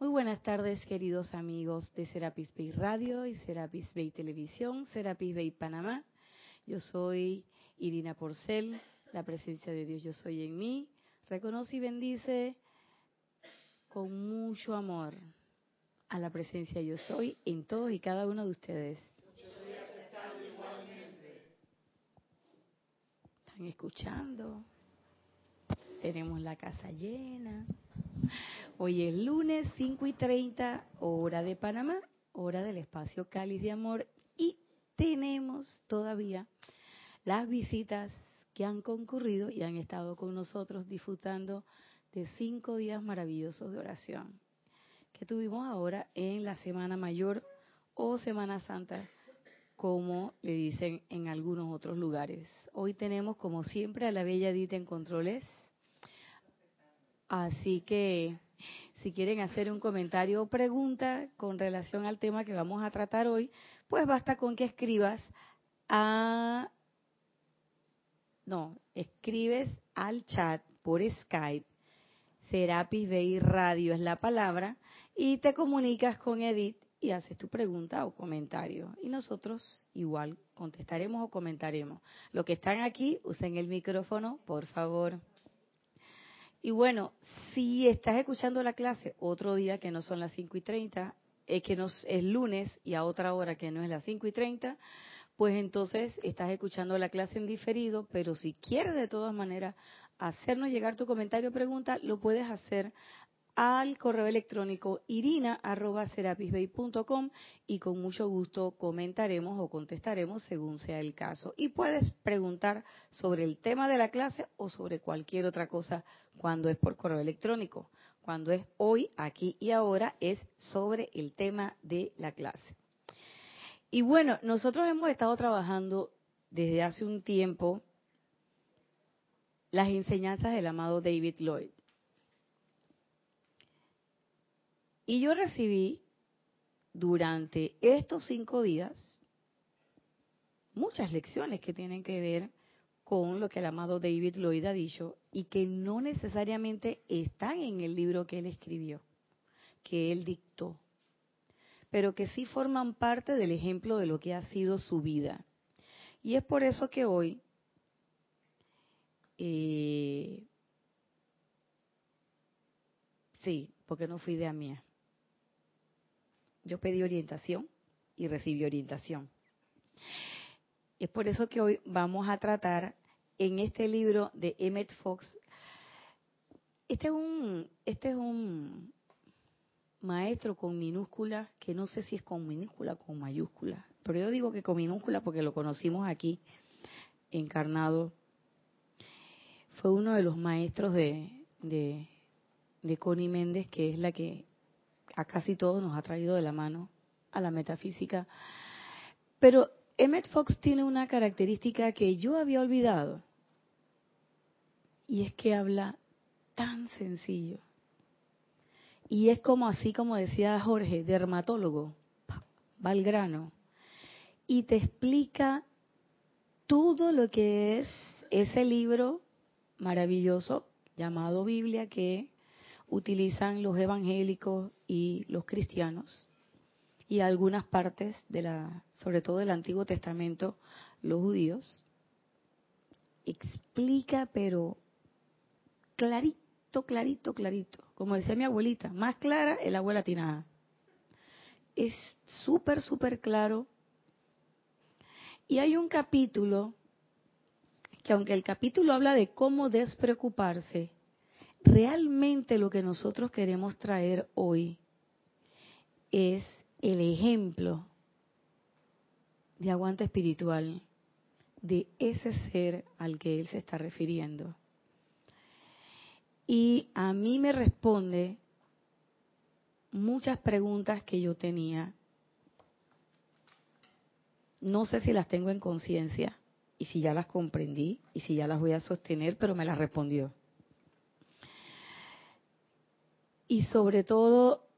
Muy buenas tardes, queridos amigos de Serapis Bay Radio y Serapis Bay Televisión, Serapis Bay Panamá. Yo soy Irina Porcel, la presencia de Dios yo soy en mí. Reconoce y bendice con mucho amor a la presencia yo soy en todos y cada uno de ustedes. ¿Están escuchando? Tenemos la casa llena. Hoy es lunes 5 y 30, hora de Panamá, hora del espacio Cáliz de Amor. Y tenemos todavía las visitas que han concurrido y han estado con nosotros disfrutando de cinco días maravillosos de oración que tuvimos ahora en la Semana Mayor o Semana Santa, como le dicen en algunos otros lugares. Hoy tenemos, como siempre, a la Bella Dita en controles. Así que si quieren hacer un comentario o pregunta con relación al tema que vamos a tratar hoy, pues basta con que escribas a... No, escribes al chat por Skype. Serapis Bay Radio es la palabra y te comunicas con Edith y haces tu pregunta o comentario. Y nosotros igual contestaremos o comentaremos. Los que están aquí, usen el micrófono, por favor. Y bueno, si estás escuchando la clase otro día que no son las 5 y 30, es que no, es lunes y a otra hora que no es las 5 y 30, pues entonces estás escuchando la clase en diferido, pero si quieres de todas maneras hacernos llegar tu comentario o pregunta, lo puedes hacer al correo electrónico irina.serapisbay.com y con mucho gusto comentaremos o contestaremos según sea el caso. Y puedes preguntar sobre el tema de la clase o sobre cualquier otra cosa cuando es por correo electrónico. Cuando es hoy, aquí y ahora, es sobre el tema de la clase. Y bueno, nosotros hemos estado trabajando desde hace un tiempo las enseñanzas del amado David Lloyd. Y yo recibí durante estos cinco días muchas lecciones que tienen que ver con lo que el amado David Lloyd ha dicho y que no necesariamente están en el libro que él escribió, que él dictó, pero que sí forman parte del ejemplo de lo que ha sido su vida. Y es por eso que hoy eh, sí, porque no fui idea mía. Yo pedí orientación y recibí orientación. Es por eso que hoy vamos a tratar en este libro de Emmett Fox. Este es un, este es un maestro con minúscula, que no sé si es con minúscula o con mayúscula, pero yo digo que con minúscula porque lo conocimos aquí, encarnado. Fue uno de los maestros de, de, de Connie Méndez, que es la que a casi todos nos ha traído de la mano a la metafísica. Pero Emmett Fox tiene una característica que yo había olvidado, y es que habla tan sencillo. Y es como así como decía Jorge, dermatólogo, va al grano, y te explica todo lo que es ese libro maravilloso llamado Biblia que utilizan los evangélicos y los cristianos y algunas partes de la, sobre todo del Antiguo Testamento, los judíos, explica pero clarito, clarito, clarito, como decía mi abuelita, más clara el agua latinada. Es súper, súper claro. Y hay un capítulo que aunque el capítulo habla de cómo despreocuparse, realmente lo que nosotros queremos traer hoy es el ejemplo de aguante espiritual de ese ser al que él se está refiriendo. Y a mí me responde muchas preguntas que yo tenía. No sé si las tengo en conciencia y si ya las comprendí y si ya las voy a sostener, pero me las respondió. Y sobre todo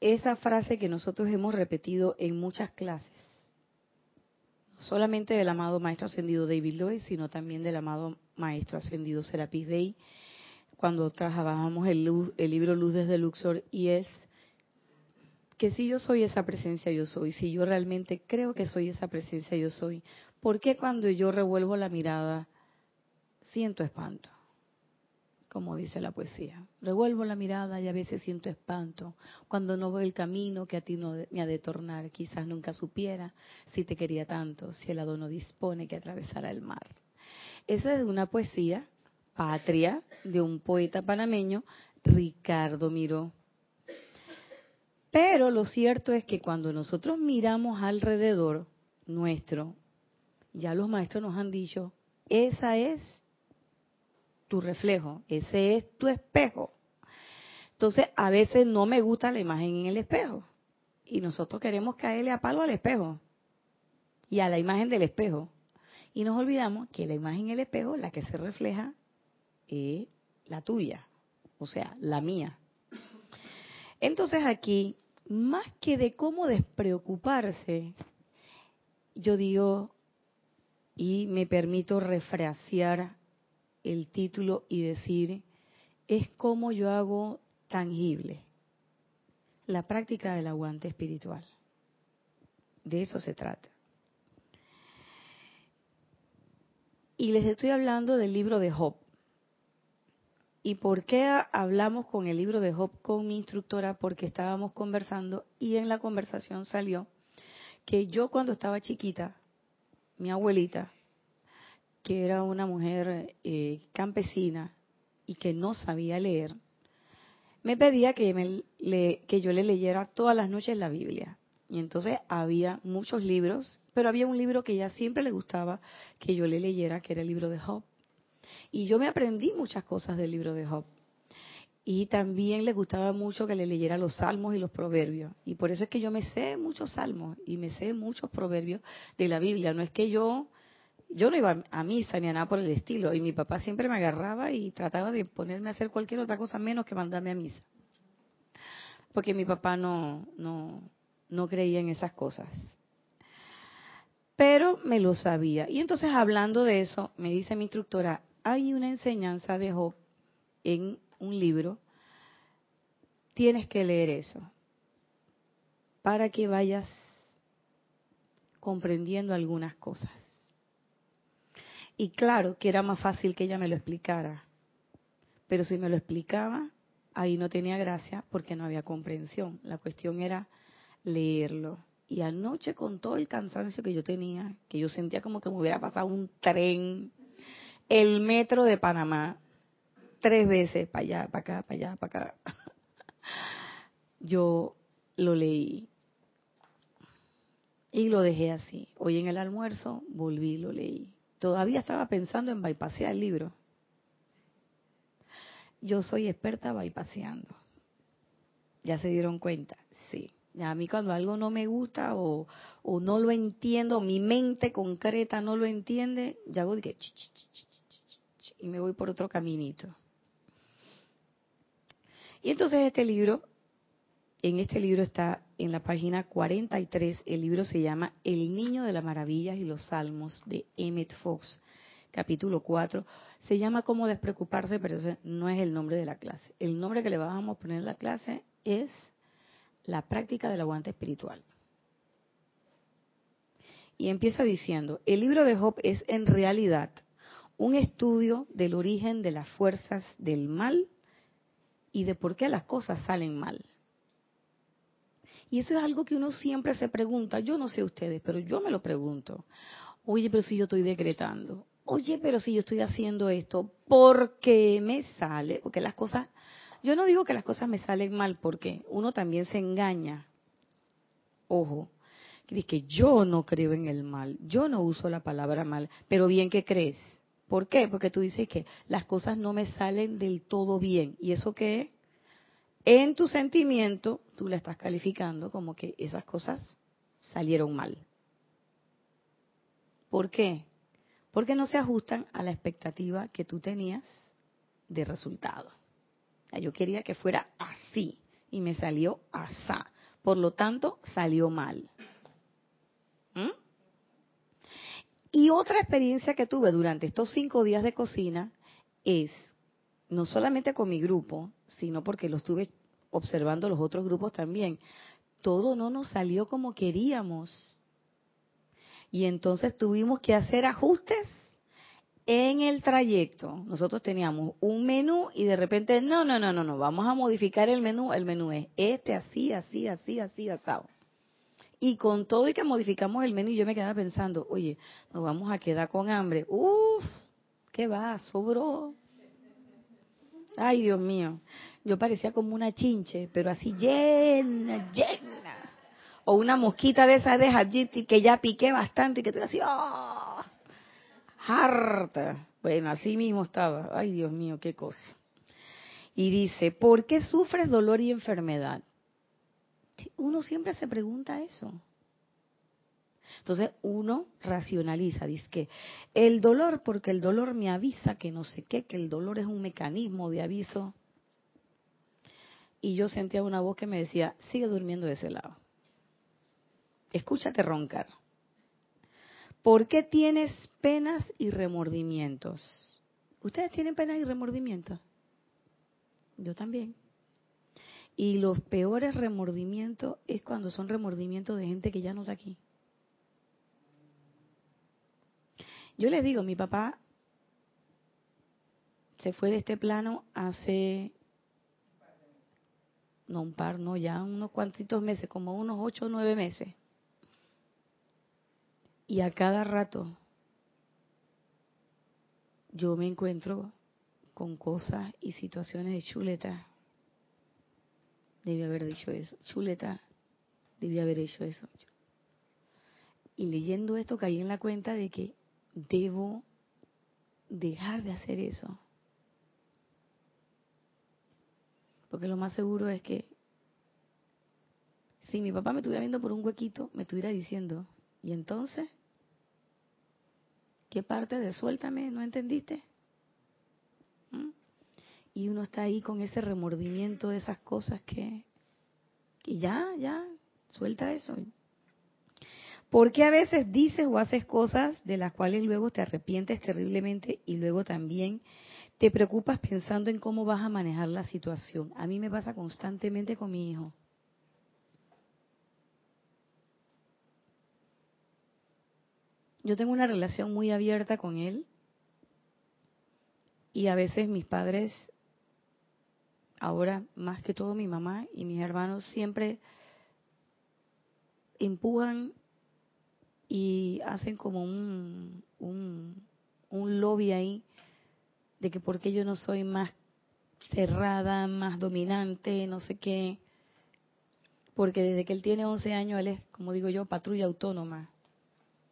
esa frase que nosotros hemos repetido en muchas clases, no solamente del amado Maestro Ascendido David Lloyd, sino también del amado Maestro Ascendido Serapis Bey, cuando trabajábamos el, el libro Luz desde Luxor y es que si yo soy esa presencia yo soy, si yo realmente creo que soy esa presencia yo soy, ¿por qué cuando yo revuelvo la mirada siento espanto? Como dice la poesía, revuelvo la mirada y a veces siento espanto cuando no veo el camino que a ti no me ha de tornar, quizás nunca supiera si te quería tanto, si el hado no dispone que atravesara el mar. Esa es una poesía patria de un poeta panameño, Ricardo Miró. Pero lo cierto es que cuando nosotros miramos alrededor nuestro, ya los maestros nos han dicho, esa es tu reflejo, ese es tu espejo. Entonces, a veces no me gusta la imagen en el espejo. Y nosotros queremos caerle a palo al espejo y a la imagen del espejo. Y nos olvidamos que la imagen en el espejo, la que se refleja, es la tuya, o sea, la mía. Entonces aquí, más que de cómo despreocuparse, yo digo, y me permito refrasear el título y decir, es como yo hago tangible la práctica del aguante espiritual. De eso se trata. Y les estoy hablando del libro de Job. ¿Y por qué hablamos con el libro de Job con mi instructora? Porque estábamos conversando y en la conversación salió que yo cuando estaba chiquita, mi abuelita, que era una mujer eh, campesina y que no sabía leer, me pedía que, me, que yo le leyera todas las noches la Biblia. Y entonces había muchos libros, pero había un libro que ella siempre le gustaba que yo le leyera, que era el libro de Job. Y yo me aprendí muchas cosas del libro de Job. Y también le gustaba mucho que le leyera los salmos y los proverbios. Y por eso es que yo me sé muchos salmos y me sé muchos proverbios de la Biblia. No es que yo, yo no iba a misa ni a nada por el estilo. Y mi papá siempre me agarraba y trataba de ponerme a hacer cualquier otra cosa menos que mandarme a misa. Porque mi papá no, no, no creía en esas cosas. Pero me lo sabía. Y entonces hablando de eso, me dice mi instructora, hay una enseñanza de Job en un libro, tienes que leer eso para que vayas comprendiendo algunas cosas. Y claro que era más fácil que ella me lo explicara, pero si me lo explicaba, ahí no tenía gracia porque no había comprensión. La cuestión era leerlo. Y anoche con todo el cansancio que yo tenía, que yo sentía como que me hubiera pasado un tren el metro de Panamá tres veces, para allá, para acá, para allá, para acá. Yo lo leí y lo dejé así. Hoy en el almuerzo volví y lo leí. Todavía estaba pensando en bypasear el libro. Yo soy experta bypaseando. ¿Ya se dieron cuenta? Sí. A mí cuando algo no me gusta o, o no lo entiendo, mi mente concreta no lo entiende, ya hago y me voy por otro caminito. Y entonces este libro, en este libro está en la página 43, el libro se llama El Niño de las Maravillas y los Salmos de Emmett Fox, capítulo 4. Se llama Cómo despreocuparse, pero ese no es el nombre de la clase. El nombre que le vamos a poner en la clase es La práctica del aguante espiritual. Y empieza diciendo, el libro de Job es en realidad un estudio del origen de las fuerzas del mal y de por qué las cosas salen mal. Y eso es algo que uno siempre se pregunta, yo no sé ustedes, pero yo me lo pregunto. Oye, pero si yo estoy decretando, oye, pero si yo estoy haciendo esto, ¿por qué me sale? Porque las cosas, yo no digo que las cosas me salen mal, porque uno también se engaña. Ojo, dice que yo no creo en el mal, yo no uso la palabra mal, pero bien que crees ¿Por qué? Porque tú dices que las cosas no me salen del todo bien. ¿Y eso qué En tu sentimiento, tú la estás calificando como que esas cosas salieron mal. ¿Por qué? Porque no se ajustan a la expectativa que tú tenías de resultado. Yo quería que fuera así y me salió asá. Por lo tanto, salió mal. ¿Mm? Y otra experiencia que tuve durante estos cinco días de cocina es no solamente con mi grupo, sino porque lo estuve observando los otros grupos también, todo no nos salió como queríamos. Y entonces tuvimos que hacer ajustes en el trayecto. Nosotros teníamos un menú y de repente, no, no, no, no, no, vamos a modificar el menú. El menú es este, así, así, así, así, asado. Y con todo y que modificamos el menú, yo me quedaba pensando, oye, nos vamos a quedar con hambre. Uf, ¿qué va? Sobró. Ay, Dios mío. Yo parecía como una chinche, pero así llena, llena. O una mosquita de esa de Hajiti que ya piqué bastante y que te así, ¡oh! Harta. Bueno, así mismo estaba. Ay, Dios mío, qué cosa. Y dice, ¿por qué sufres dolor y enfermedad? Uno siempre se pregunta eso. Entonces uno racionaliza, dice que el dolor, porque el dolor me avisa que no sé qué, que el dolor es un mecanismo de aviso. Y yo sentía una voz que me decía, sigue durmiendo de ese lado. Escúchate roncar. ¿Por qué tienes penas y remordimientos? ¿Ustedes tienen penas y remordimientos? Yo también. Y los peores remordimientos es cuando son remordimientos de gente que ya no está aquí. Yo les digo, mi papá se fue de este plano hace, no un par, no, ya unos cuantitos meses, como unos ocho o nueve meses. Y a cada rato yo me encuentro con cosas y situaciones de chuleta debía haber dicho eso. Chuleta, debía haber hecho eso. Y leyendo esto caí en la cuenta de que debo dejar de hacer eso. Porque lo más seguro es que si mi papá me estuviera viendo por un huequito, me estuviera diciendo, ¿y entonces? ¿Qué parte de suéltame no entendiste? ¿Mm? y uno está ahí con ese remordimiento de esas cosas que, y ya, ya, suelta eso. Porque a veces dices o haces cosas de las cuales luego te arrepientes terriblemente y luego también te preocupas pensando en cómo vas a manejar la situación? A mí me pasa constantemente con mi hijo. Yo tengo una relación muy abierta con él y a veces mis padres ahora más que todo mi mamá y mis hermanos siempre empujan y hacen como un, un, lobby ahí de que porque yo no soy más cerrada, más dominante, no sé qué, porque desde que él tiene 11 años, él es, como digo yo, patrulla autónoma.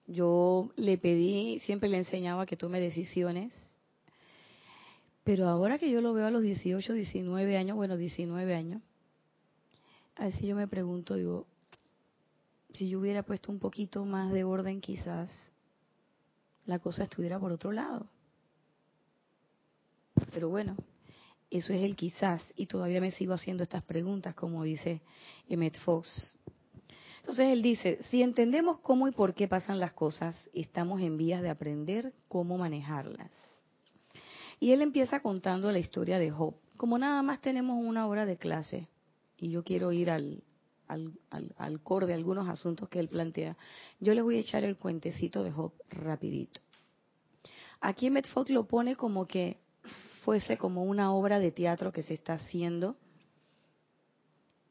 Yo le pedí, siempre le enseñaba que tome decisiones pero ahora que yo lo veo a los 18, 19 años, bueno, 19 años, a veces yo me pregunto, digo, si yo hubiera puesto un poquito más de orden, quizás la cosa estuviera por otro lado. Pero bueno, eso es el quizás, y todavía me sigo haciendo estas preguntas, como dice Emmett Fox. Entonces él dice, si entendemos cómo y por qué pasan las cosas, estamos en vías de aprender cómo manejarlas. Y él empieza contando la historia de Job. Como nada más tenemos una hora de clase, y yo quiero ir al, al, al, core de algunos asuntos que él plantea, yo les voy a echar el cuentecito de Job rapidito. Aquí Medford lo pone como que fuese como una obra de teatro que se está haciendo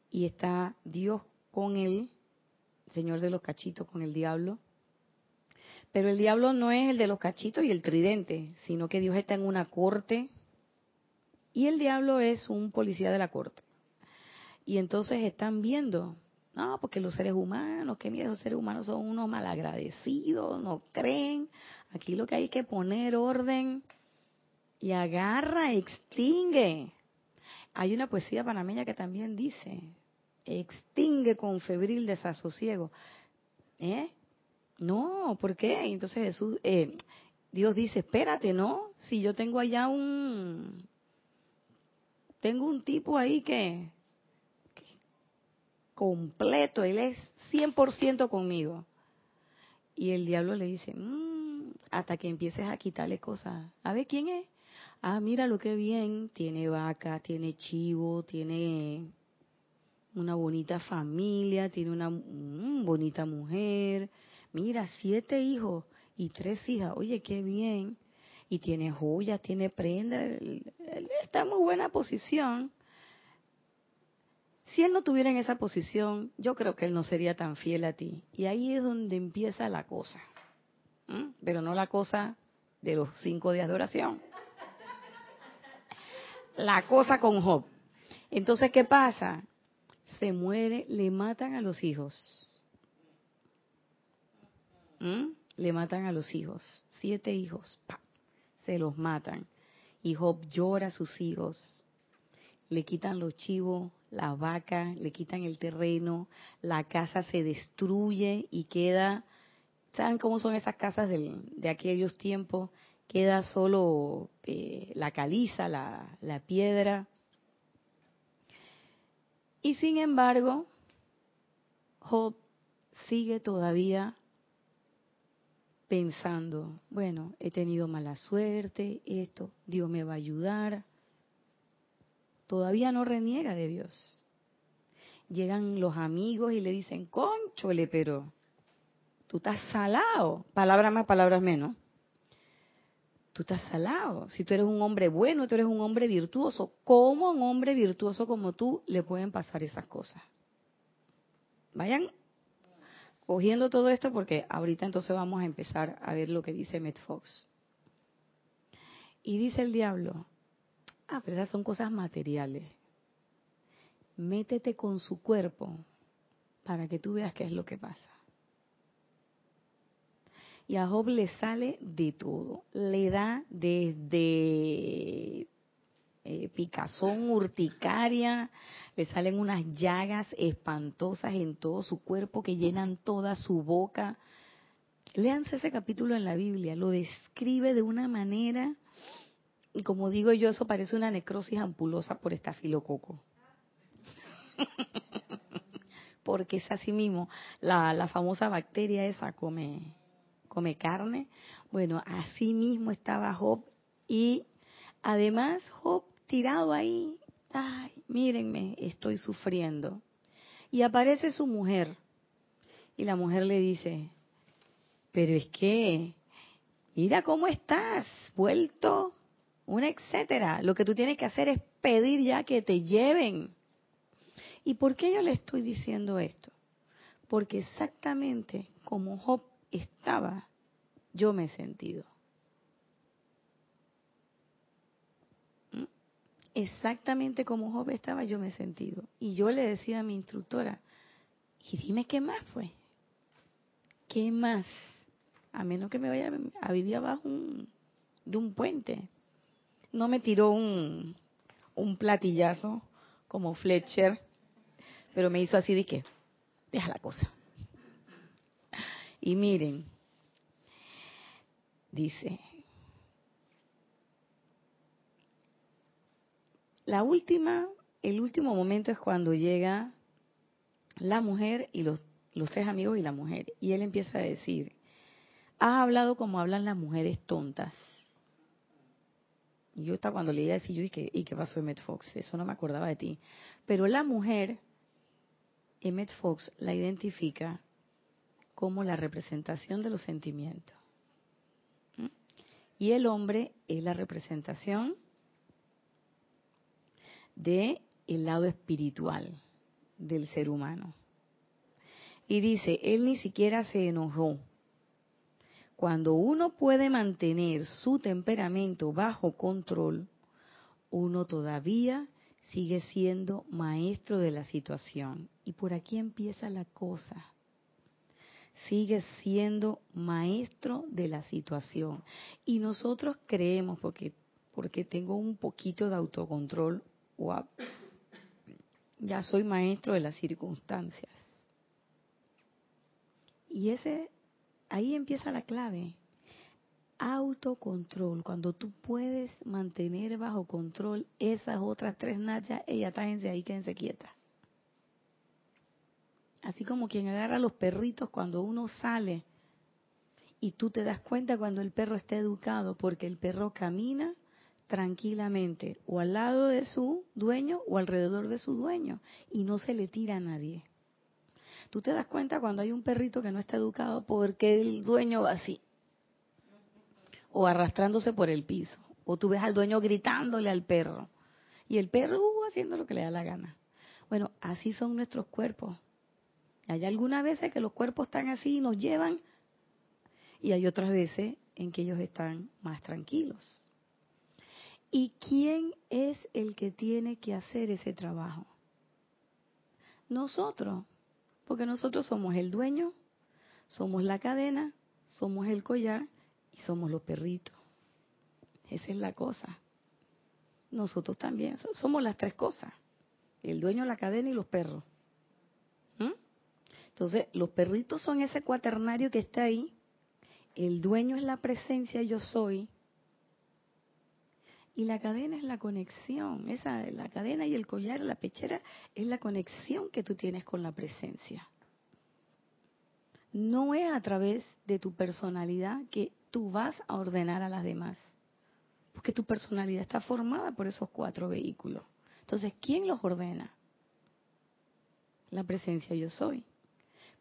y está Dios con él, Señor de los cachitos, con el diablo, pero el diablo no es el de los cachitos y el tridente, sino que Dios está en una corte y el diablo es un policía de la corte. Y entonces están viendo, no, porque los seres humanos, que mira, los seres humanos son unos malagradecidos, no creen. Aquí lo que hay que poner orden y agarra, extingue. Hay una poesía panameña que también dice, extingue con febril desasosiego. ¿Eh? No, ¿por qué? Entonces Jesús, eh, Dios dice, espérate, ¿no? Si yo tengo allá un, tengo un tipo ahí que, completo, él es 100% conmigo. Y el diablo le dice, mm, hasta que empieces a quitarle cosas. A ver, ¿quién es? ah, mira lo que bien, tiene vaca, tiene chivo, tiene una bonita familia, tiene una mm, bonita mujer, mira, siete hijos y tres hijas, oye, qué bien, y tiene joyas, tiene prenda, está en muy buena posición. Si él no tuviera en esa posición, yo creo que él no sería tan fiel a ti. Y ahí es donde empieza la cosa. Pero no la cosa de los cinco días de oración. La cosa con Job. Entonces, ¿qué pasa? Se muere, le matan a los hijos. Le matan a los hijos. Siete hijos. Se los matan. Y Job llora a sus hijos. Le quitan los chivos, la vaca, le quitan el terreno, la casa se destruye y queda, ¿saben cómo son esas casas de aquellos tiempos? Queda solo eh, la caliza, la, la piedra. Y sin embargo, Job sigue todavía pensando, bueno, he tenido mala suerte, esto, Dios me va a ayudar todavía no reniega de Dios. Llegan los amigos y le dicen, conchole, pero tú estás salado. Palabras más, palabras menos. Tú estás salado. Si tú eres un hombre bueno, tú eres un hombre virtuoso. ¿Cómo a un hombre virtuoso como tú le pueden pasar esas cosas? Vayan cogiendo todo esto porque ahorita entonces vamos a empezar a ver lo que dice Met Fox. Y dice el diablo, Ah, pero esas son cosas materiales. Métete con su cuerpo para que tú veas qué es lo que pasa. Y a Job le sale de todo. Le da desde eh, picazón, urticaria, le salen unas llagas espantosas en todo su cuerpo que llenan toda su boca. Léanse ese capítulo en la Biblia, lo describe de una manera y como digo yo, eso parece una necrosis ampulosa por estafilococo. Porque es así mismo, la, la famosa bacteria esa come, come carne. Bueno, así mismo estaba Job y además Job tirado ahí, ay, mírenme, estoy sufriendo. Y aparece su mujer y la mujer le dice, pero es que, mira cómo estás, vuelto una etcétera. Lo que tú tienes que hacer es pedir ya que te lleven. ¿Y por qué yo le estoy diciendo esto? Porque exactamente como Job estaba, yo me he sentido. ¿Mm? Exactamente como Job estaba, yo me he sentido. Y yo le decía a mi instructora, y dime qué más fue. ¿Qué más? A menos que me vaya a vivir abajo de un puente no me tiró un, un platillazo como Fletcher, pero me hizo así de que, deja la cosa. Y miren, dice, la última, el último momento es cuando llega la mujer y los, los tres amigos y la mujer. Y él empieza a decir, has hablado como hablan las mujeres tontas yo estaba cuando leía decir yo, ¿y qué, ¿y qué pasó Emmet Fox? Eso no me acordaba de ti. Pero la mujer, Emmet Fox la identifica como la representación de los sentimientos. ¿Mm? Y el hombre es la representación de lado espiritual del ser humano. Y dice, él ni siquiera se enojó cuando uno puede mantener su temperamento bajo control, uno todavía sigue siendo maestro de la situación. Y por aquí empieza la cosa. Sigue siendo maestro de la situación. Y nosotros creemos, porque, porque tengo un poquito de autocontrol, ya soy maestro de las circunstancias. Y ese Ahí empieza la clave. Autocontrol. Cuando tú puedes mantener bajo control esas otras tres nachas, ellas tájense ahí, quédense quietas. Así como quien agarra a los perritos cuando uno sale y tú te das cuenta cuando el perro está educado, porque el perro camina, tranquilamente o al lado de su dueño o alrededor de su dueño y no se le tira a nadie. Tú te das cuenta cuando hay un perrito que no está educado porque el dueño va así o arrastrándose por el piso o tú ves al dueño gritándole al perro y el perro uh, haciendo lo que le da la gana. Bueno, así son nuestros cuerpos. Hay algunas veces que los cuerpos están así y nos llevan y hay otras veces en que ellos están más tranquilos. ¿Y quién es el que tiene que hacer ese trabajo? Nosotros, porque nosotros somos el dueño, somos la cadena, somos el collar y somos los perritos. Esa es la cosa. Nosotros también somos las tres cosas. El dueño, la cadena y los perros. ¿Mm? Entonces, los perritos son ese cuaternario que está ahí. El dueño es la presencia, yo soy. Y la cadena es la conexión. Esa, la cadena y el collar, la pechera, es la conexión que tú tienes con la presencia. No es a través de tu personalidad que tú vas a ordenar a las demás. Porque tu personalidad está formada por esos cuatro vehículos. Entonces, ¿quién los ordena? La presencia yo soy.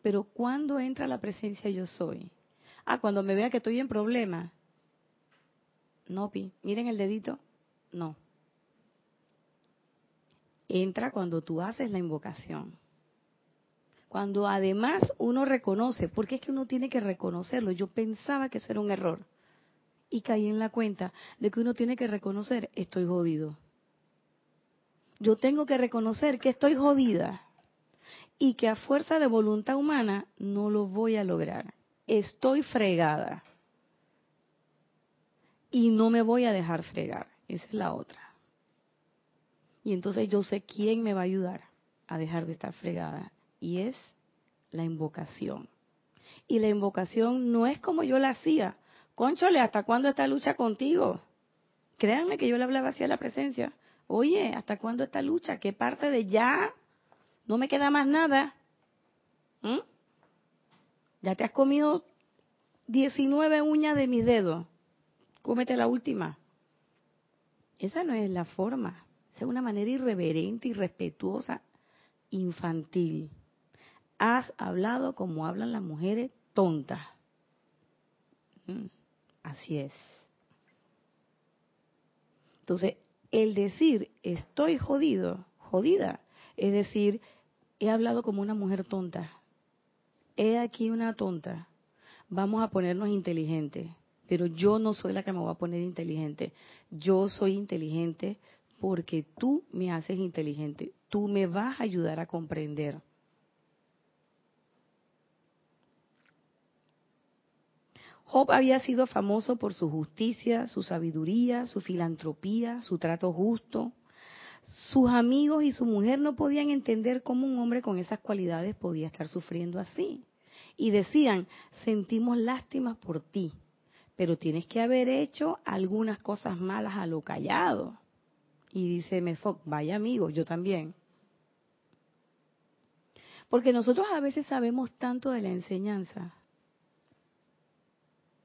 Pero ¿cuándo entra la presencia yo soy? Ah, cuando me vea que estoy en problema. No, Pi. Miren el dedito. No. Entra cuando tú haces la invocación. Cuando además uno reconoce, porque es que uno tiene que reconocerlo. Yo pensaba que eso era un error. Y caí en la cuenta de que uno tiene que reconocer, estoy jodido. Yo tengo que reconocer que estoy jodida y que a fuerza de voluntad humana no lo voy a lograr. Estoy fregada. Y no me voy a dejar fregar. Esa es la otra. Y entonces yo sé quién me va a ayudar a dejar de estar fregada. Y es la invocación. Y la invocación no es como yo la hacía. Conchole, ¿hasta cuándo esta lucha contigo? Créanme que yo le hablaba así a la presencia. Oye, ¿hasta cuándo esta lucha? ¿Qué parte de ya? No me queda más nada. ¿Mm? Ya te has comido 19 uñas de mis dedos. Cómete la última. Esa no es la forma. Esa es una manera irreverente, irrespetuosa, infantil. Has hablado como hablan las mujeres tontas. Mm, así es. Entonces, el decir estoy jodido, jodida, es decir, he hablado como una mujer tonta. He aquí una tonta. Vamos a ponernos inteligentes. Pero yo no soy la que me voy a poner inteligente. Yo soy inteligente porque tú me haces inteligente. Tú me vas a ayudar a comprender. Job había sido famoso por su justicia, su sabiduría, su filantropía, su trato justo. Sus amigos y su mujer no podían entender cómo un hombre con esas cualidades podía estar sufriendo así. Y decían, sentimos lástima por ti, pero tienes que haber hecho algunas cosas malas a lo callado. Y dice Mefoc, vaya amigo, yo también. Porque nosotros a veces sabemos tanto de la enseñanza,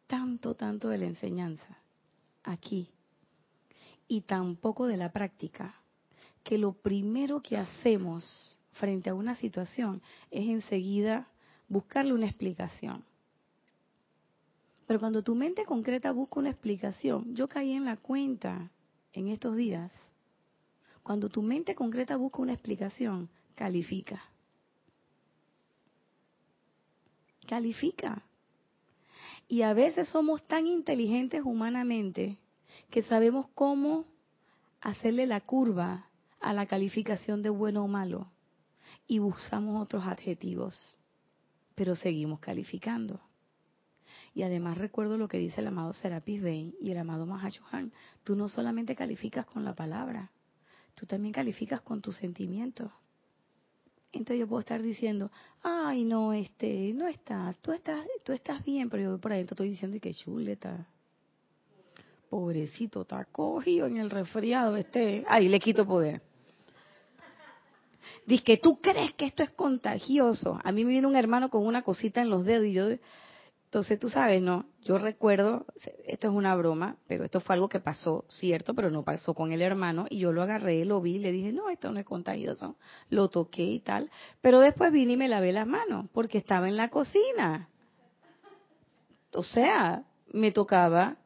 tanto, tanto de la enseñanza aquí y tampoco de la práctica, que lo primero que hacemos frente a una situación es enseguida buscarle una explicación. Pero cuando tu mente concreta busca una explicación, yo caí en la cuenta en estos días, cuando tu mente concreta busca una explicación, califica. Califica. Y a veces somos tan inteligentes humanamente que sabemos cómo hacerle la curva a la calificación de bueno o malo y usamos otros adjetivos, pero seguimos calificando. Y además recuerdo lo que dice el amado Serapis Bey y el amado Mahashohan, tú no solamente calificas con la palabra, tú también calificas con tus sentimientos. Entonces yo puedo estar diciendo, ay no, este, no estás, tú estás, tú estás bien, pero yo por adentro estoy diciendo que chuleta. Pobrecito, está cogido en el resfriado este. Ay, le quito poder. Dice que tú crees que esto es contagioso. A mí me viene un hermano con una cosita en los dedos y yo Entonces, tú sabes, ¿no? Yo recuerdo, esto es una broma, pero esto fue algo que pasó, cierto, pero no pasó con el hermano, y yo lo agarré, lo vi, le dije, no, esto no es contagioso, lo toqué y tal, pero después vine y me lavé las manos, porque estaba en la cocina. O sea, me tocaba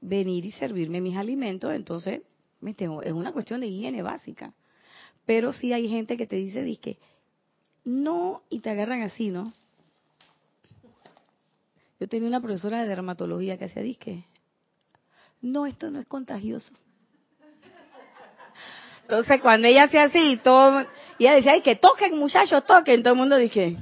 venir y servirme mis alimentos, entonces me tengo, es una cuestión de higiene básica. Pero sí hay gente que te dice, dice, no, y te agarran así, ¿no? Yo tenía una profesora de dermatología que hacía disque. No, esto no es contagioso. Entonces, cuando ella hacía así, todo, ella decía, ay, que toquen, muchachos, toquen. Todo el mundo dije,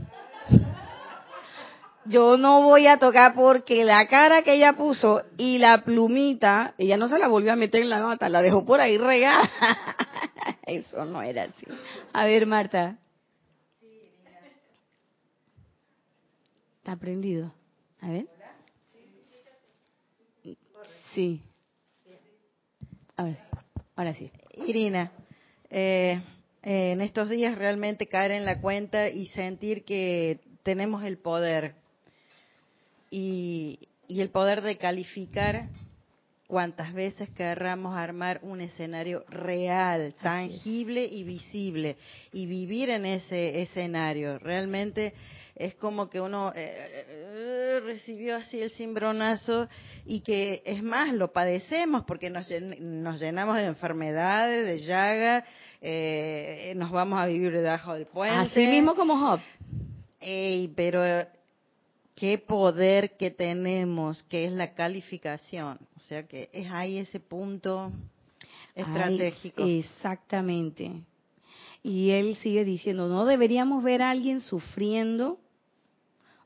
yo no voy a tocar porque la cara que ella puso y la plumita, ella no se la volvió a meter en la nota, la dejó por ahí regada. Eso no era así. A ver, Marta. ¿Está prendido? A ver. Sí. Ahora, sí. Irina, eh, en estos días realmente caer en la cuenta y sentir que tenemos el poder y, y el poder de calificar cuantas veces querramos armar un escenario real, tangible y visible y vivir en ese escenario. Realmente es como que uno eh, eh, recibió así el cimbronazo y que es más, lo padecemos porque nos, nos llenamos de enfermedades, de llagas, eh, nos vamos a vivir debajo del puente. Así mismo como Job. pero qué poder que tenemos, que es la calificación. O sea que es ahí ese punto estratégico. exactamente. Y él sigue diciendo, no deberíamos ver a alguien sufriendo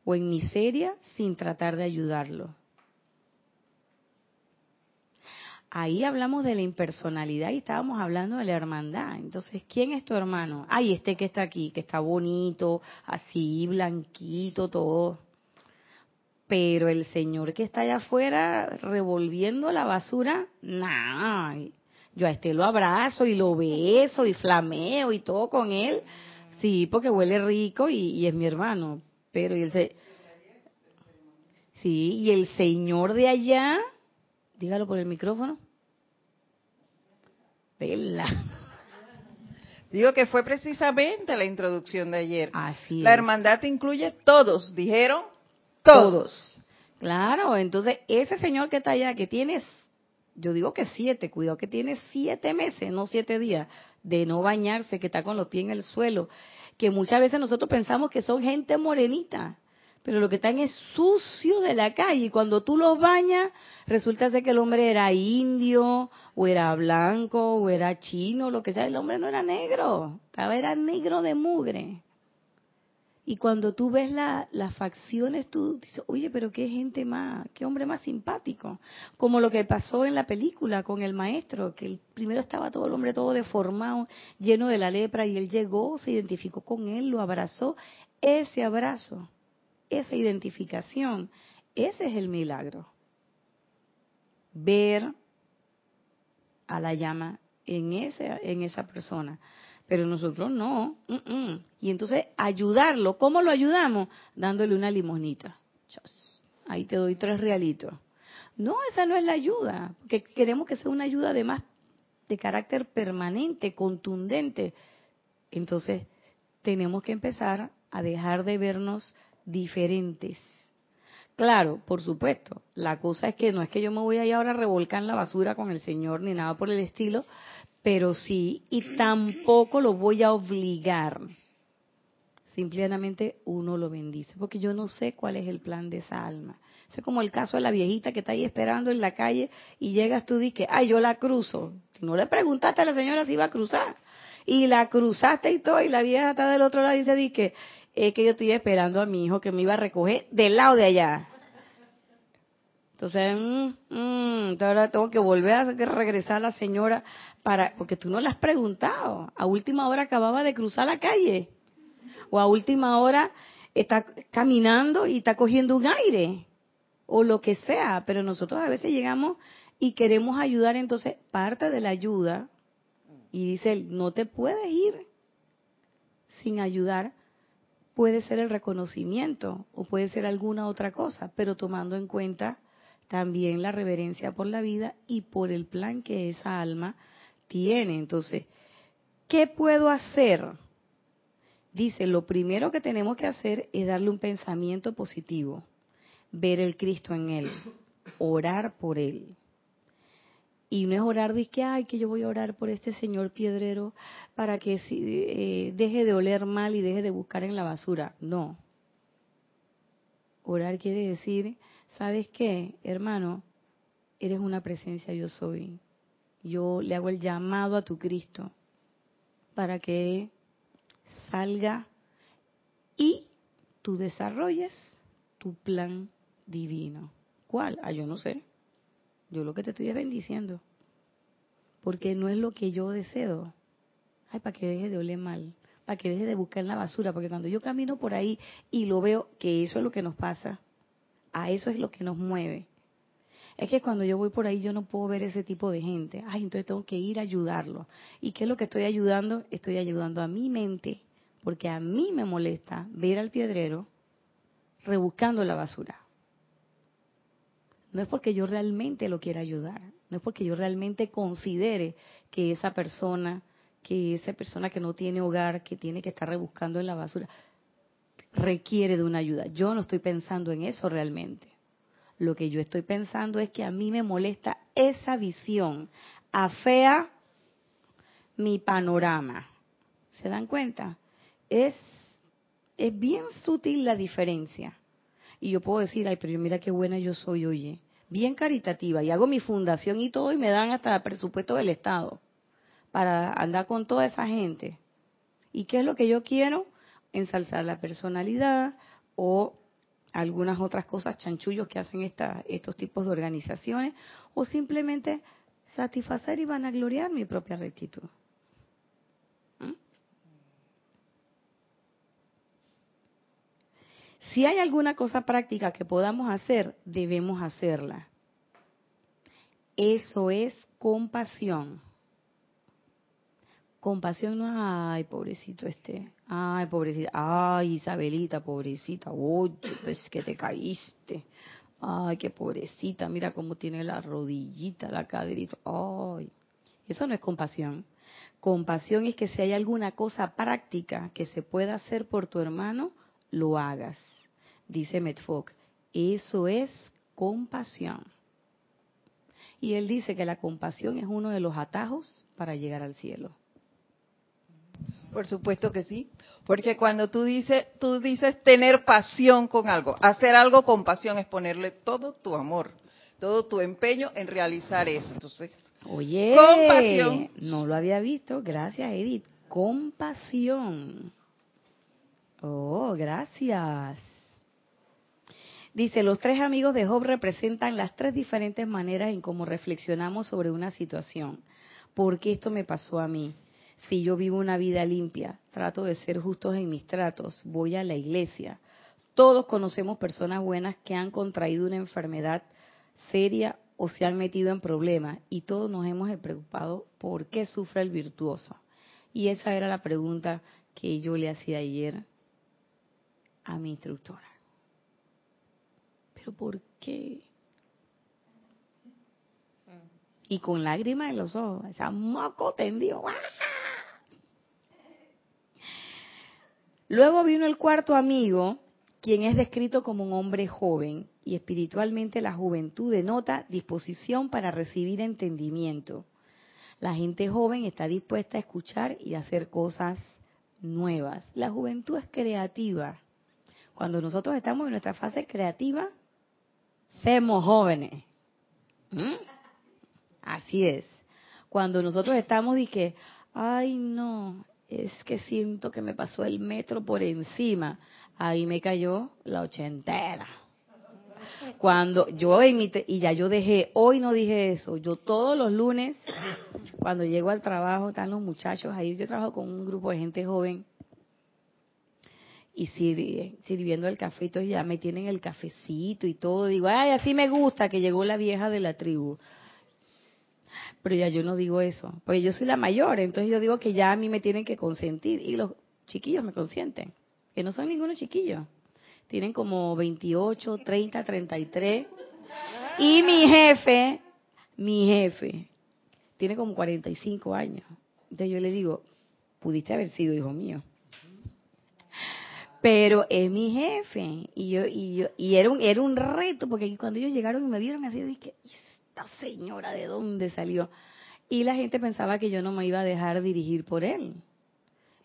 o en miseria sin tratar de ayudarlo. Ahí hablamos de la impersonalidad y estábamos hablando de la hermandad. Entonces, ¿quién es tu hermano? Ay, este que está aquí, que está bonito, así, blanquito, todo pero el señor que está allá afuera revolviendo la basura, nada. Yo a este lo abrazo y lo beso y flameo y todo con él. Sí, porque huele rico y, es mi hermano. Pero y el sí, y el señor de allá, dígalo por el micrófono. Vela. Digo que fue precisamente la introducción de ayer. Así la hermandad incluye todos, dijeron todos. Claro, entonces ese señor que está allá, que tienes, yo digo que siete, cuidado que tiene siete meses, no siete días, de no bañarse, que está con los pies en el suelo, que muchas veces nosotros pensamos que son gente morenita, pero lo que están es sucio de la calle. Y cuando tú los bañas, resulta ser que el hombre era indio, o era blanco, o era chino, lo que sea. El hombre no era negro, estaba era negro de mugre. Y cuando tú ves las facciones, tú dices, oye, pero qué gente más, qué hombre más simpático. Como lo que pasó en la película con el maestro, que el primero estaba todo el hombre todo deformado, lleno de la lepra, y él llegó, se identificó con él, lo abrazó. Ese abrazo, esa identificación, ese es el milagro. Ver a la llama en, en esa persona pero nosotros no. Y entonces ayudarlo, ¿cómo lo ayudamos? Dándole una limonita. Ahí te doy tres realitos. No, esa no es la ayuda, porque queremos que sea una ayuda además de carácter permanente, contundente. Entonces, tenemos que empezar a dejar de vernos diferentes. Claro, por supuesto, la cosa es que no es que yo me voy a ir ahora a revolcar en la basura con el Señor ni nada por el estilo, pero sí, y tampoco lo voy a obligar. Simplemente uno lo bendice, porque yo no sé cuál es el plan de esa alma. Es como el caso de la viejita que está ahí esperando en la calle y llegas tú y dices, ay, yo la cruzo. No le preguntaste a la señora si iba a cruzar. Y la cruzaste y todo, y la vieja está del otro lado y dice, que es que yo estoy esperando a mi hijo que me iba a recoger del lado de allá. Entonces, mm, mm, ahora tengo que volver a regresar a la señora para, porque tú no le has preguntado. A última hora acababa de cruzar la calle. O a última hora está caminando y está cogiendo un aire. O lo que sea. Pero nosotros a veces llegamos y queremos ayudar. Entonces, parte de la ayuda, y dice él, no te puedes ir sin ayudar puede ser el reconocimiento o puede ser alguna otra cosa, pero tomando en cuenta también la reverencia por la vida y por el plan que esa alma tiene. Entonces, ¿qué puedo hacer? Dice, lo primero que tenemos que hacer es darle un pensamiento positivo, ver el Cristo en él, orar por él. Y no es orar de que, ay, que yo voy a orar por este señor piedrero para que eh, deje de oler mal y deje de buscar en la basura. No. Orar quiere decir, ¿sabes qué, hermano? Eres una presencia, yo soy. Yo le hago el llamado a tu Cristo para que salga y tú desarrolles tu plan divino. ¿Cuál? Ah, yo no sé. Yo lo que te estoy es bendiciendo. Porque no es lo que yo deseo. Ay, para que deje de oler mal. Para que deje de buscar en la basura. Porque cuando yo camino por ahí y lo veo, que eso es lo que nos pasa. A eso es lo que nos mueve. Es que cuando yo voy por ahí yo no puedo ver ese tipo de gente. Ay, entonces tengo que ir a ayudarlo. ¿Y qué es lo que estoy ayudando? Estoy ayudando a mi mente. Porque a mí me molesta ver al piedrero rebuscando la basura. No es porque yo realmente lo quiera ayudar, no es porque yo realmente considere que esa persona, que esa persona que no tiene hogar, que tiene que estar rebuscando en la basura, requiere de una ayuda. Yo no estoy pensando en eso realmente. Lo que yo estoy pensando es que a mí me molesta esa visión, afea mi panorama. ¿Se dan cuenta? Es, es bien sutil la diferencia. Y yo puedo decir, ay, pero mira qué buena yo soy, oye bien caritativa y hago mi fundación y todo y me dan hasta presupuesto del Estado para andar con toda esa gente. ¿Y qué es lo que yo quiero? Ensalzar la personalidad o algunas otras cosas chanchullos que hacen esta, estos tipos de organizaciones o simplemente satisfacer y vanagloriar mi propia rectitud. ¿Mm? Si hay alguna cosa práctica que podamos hacer, debemos hacerla. Eso es compasión. Compasión no es, ay, pobrecito este, ay, pobrecita, ay, Isabelita, pobrecita, oye, pues que te caíste, ay, qué pobrecita, mira cómo tiene la rodillita, la caderita, ay. Eso no es compasión. Compasión es que si hay alguna cosa práctica que se pueda hacer por tu hermano, lo hagas dice Metfok. Eso es compasión. Y él dice que la compasión es uno de los atajos para llegar al cielo. Por supuesto que sí, porque cuando tú dices, tú dices tener pasión con algo, hacer algo con pasión es ponerle todo tu amor, todo tu empeño en realizar eso. Entonces, oye, compasión. No lo había visto, gracias Edith. Compasión. Oh, gracias. Dice, los tres amigos de Job representan las tres diferentes maneras en cómo reflexionamos sobre una situación. ¿Por qué esto me pasó a mí? Si yo vivo una vida limpia, trato de ser justos en mis tratos, voy a la iglesia. Todos conocemos personas buenas que han contraído una enfermedad seria o se han metido en problemas y todos nos hemos preocupado por qué sufre el virtuoso. Y esa era la pregunta que yo le hacía ayer a mi instructora ¿por qué? Y con lágrimas en los ojos, esa moco tendido. Luego vino el cuarto amigo, quien es descrito como un hombre joven, y espiritualmente la juventud denota disposición para recibir entendimiento. La gente joven está dispuesta a escuchar y hacer cosas nuevas. La juventud es creativa. Cuando nosotros estamos en nuestra fase creativa, Semos jóvenes. ¿Mm? Así es. Cuando nosotros estamos y que, ay no, es que siento que me pasó el metro por encima, ahí me cayó la ochentera. Cuando yo emite, y ya yo dejé, hoy no dije eso, yo todos los lunes, cuando llego al trabajo, están los muchachos ahí, yo trabajo con un grupo de gente joven, y sirviendo el café, ya me tienen el cafecito y todo. Digo, ay, así me gusta que llegó la vieja de la tribu. Pero ya yo no digo eso, porque yo soy la mayor, entonces yo digo que ya a mí me tienen que consentir y los chiquillos me consienten. que no son ninguno chiquillo. Tienen como 28, 30, 33. Y mi jefe, mi jefe, tiene como 45 años. Entonces yo le digo, pudiste haber sido hijo mío. Pero es mi jefe. Y yo, y yo, y era un, era un reto, porque cuando ellos llegaron y me vieron así, dije, esta señora de dónde salió. Y la gente pensaba que yo no me iba a dejar dirigir por él.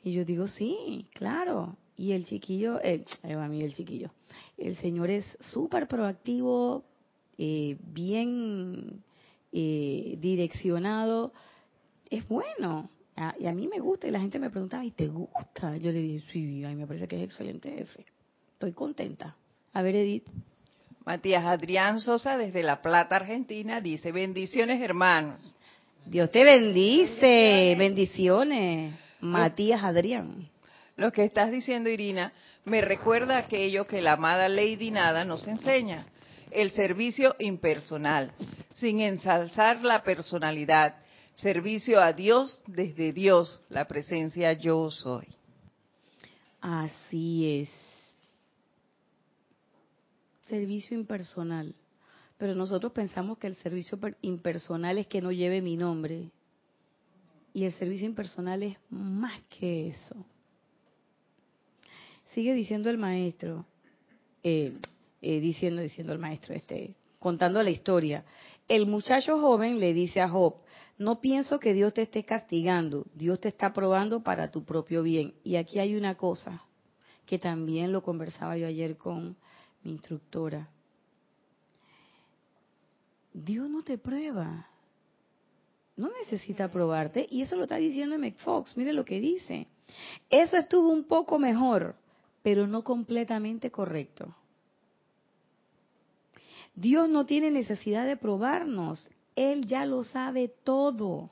Y yo digo, sí, claro. Y el chiquillo, eh, a mí el chiquillo, el señor es súper proactivo, eh, bien eh, direccionado, es bueno. y a mí me gusta y la gente me preguntaba, ¿y te gusta? Yo le dije, sí, a mí me parece que es excelente jefe. Estoy contenta. A ver, Edith. Matías Adrián Sosa desde La Plata, Argentina, dice, bendiciones hermanos. Dios te bendice, bendiciones. Matías Adrián. Lo que estás diciendo, Irina, me recuerda aquello que la amada Lady Nada nos enseña, el servicio impersonal, sin ensalzar la personalidad, servicio a Dios desde Dios, la presencia yo soy. Así es. Servicio impersonal. Pero nosotros pensamos que el servicio impersonal es que no lleve mi nombre. Y el servicio impersonal es más que eso. Sigue diciendo el maestro, eh, eh, diciendo, diciendo el maestro, este, contando la historia. El muchacho joven le dice a Job, no pienso que Dios te esté castigando, Dios te está probando para tu propio bien. Y aquí hay una cosa que también lo conversaba yo ayer con mi instructora. Dios no te prueba, no necesita probarte, y eso lo está diciendo McFox, mire lo que dice. Eso estuvo un poco mejor, pero no completamente correcto. Dios no tiene necesidad de probarnos, Él ya lo sabe todo.